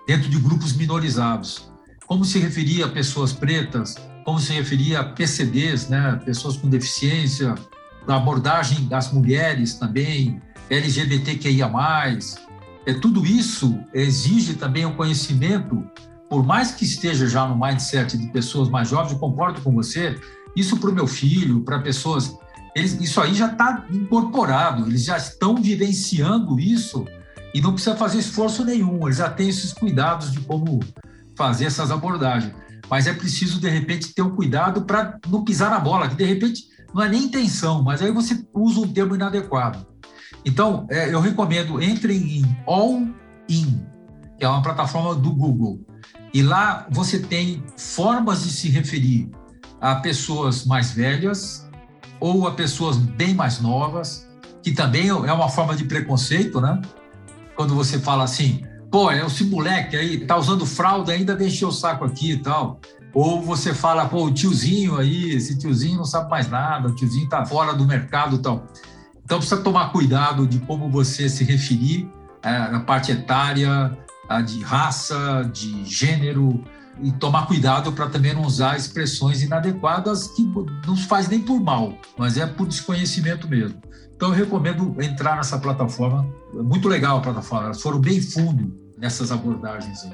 dentro de grupos minorizados. Como se referia a pessoas pretas, como se referia a PCDs, né, pessoas com deficiência, a abordagem das mulheres também, LGBTQIA+, é, tudo isso exige também o conhecimento, por mais que esteja já no mindset de pessoas mais jovens, eu concordo com você, isso para o meu filho, para pessoas, eles, isso aí já está incorporado, eles já estão vivenciando isso e não precisa fazer esforço nenhum, eles já têm esses cuidados de como fazer essas abordagens. Mas é preciso, de repente, ter um cuidado para não pisar na bola, que de repente não é nem intenção, mas aí você usa um termo inadequado. Então, é, eu recomendo, entrem em All In, que é uma plataforma do Google, e lá você tem formas de se referir a pessoas mais velhas ou a pessoas bem mais novas, que também é uma forma de preconceito, né? Quando você fala assim, pô, é esse moleque aí, tá usando fralda, ainda deixou o saco aqui e tal. Ou você fala, pô, o tiozinho aí, esse tiozinho não sabe mais nada, o tiozinho tá fora do mercado e tal. Então precisa tomar cuidado de como você se referir é, na parte etária, de raça, de gênero, e tomar cuidado para também não usar expressões inadequadas que não faz nem por mal, mas é por desconhecimento mesmo. Então eu recomendo entrar nessa plataforma, é muito legal a plataforma, elas foram bem fundo nessas abordagens aí.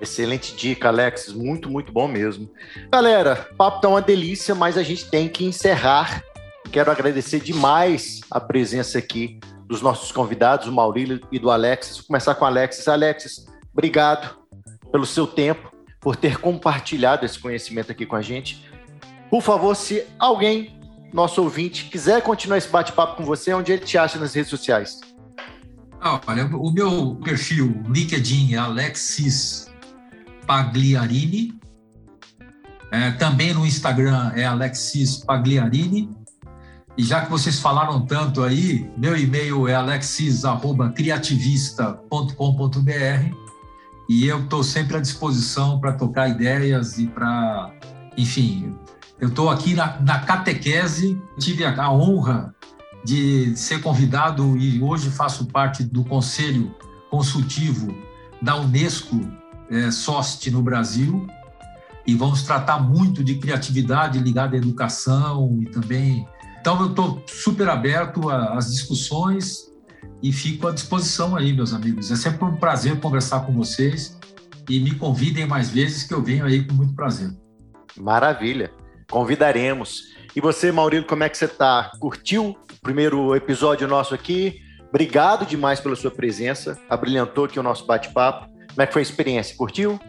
Excelente dica, Alex. Muito, muito bom mesmo. Galera, papo tá uma delícia, mas a gente tem que encerrar. Quero agradecer demais a presença aqui dos nossos convidados, o Maurílio e do Alexis. Vou começar com o Alexis. Alexis, obrigado pelo seu tempo, por ter compartilhado esse conhecimento aqui com a gente. Por favor, se alguém, nosso ouvinte, quiser continuar esse bate-papo com você, onde ele te acha nas redes sociais? Ah, olha, o meu perfil LinkedIn é Alexis Pagliarini. É, também no Instagram é Alexis Pagliarini. E já que vocês falaram tanto aí, meu e-mail é alexis.criativista.com.br e eu estou sempre à disposição para tocar ideias e para, enfim, eu estou aqui na, na catequese, tive a, a honra de ser convidado e hoje faço parte do conselho consultivo da Unesco é, SOST no Brasil e vamos tratar muito de criatividade ligada à educação e também. Então, eu estou super aberto às discussões e fico à disposição aí, meus amigos. É sempre um prazer conversar com vocês e me convidem mais vezes que eu venho aí com muito prazer. Maravilha, convidaremos. E você, Maurílio, como é que você está? Curtiu o primeiro episódio nosso aqui? Obrigado demais pela sua presença, abrilhantou aqui o nosso bate-papo. Como é que foi a experiência? Curtiu?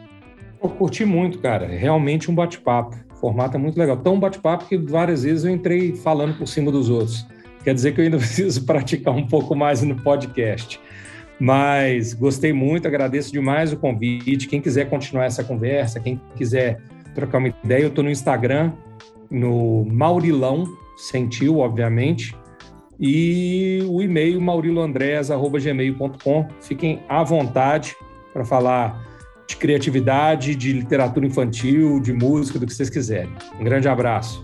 Eu curti muito, cara. É realmente um bate-papo. O formato é muito legal. Tão bate-papo que várias vezes eu entrei falando por cima dos outros. Quer dizer que eu ainda preciso praticar um pouco mais no podcast. Mas gostei muito, agradeço demais o convite. Quem quiser continuar essa conversa, quem quiser trocar uma ideia, eu estou no Instagram, no Maurilão, sentiu, obviamente, e o e-mail mauriloandreas.gmail.com. Fiquem à vontade para falar de criatividade, de literatura infantil, de música, do que vocês quiserem. Um grande abraço.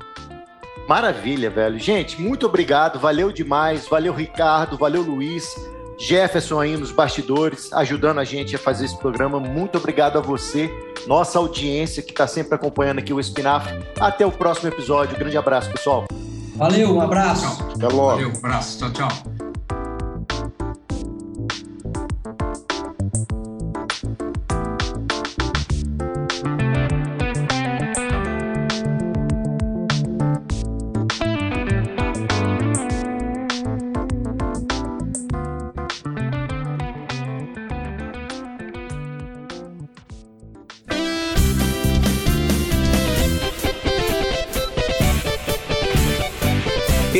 Maravilha, velho. Gente, muito obrigado. Valeu demais. Valeu, Ricardo. Valeu, Luiz. Jefferson aí nos bastidores, ajudando a gente a fazer esse programa. Muito obrigado a você, nossa audiência que está sempre acompanhando aqui o Espinafre. Até o próximo episódio. Grande abraço, pessoal. Valeu, um abraço. Até logo. Valeu, um abraço. Tchau, tchau.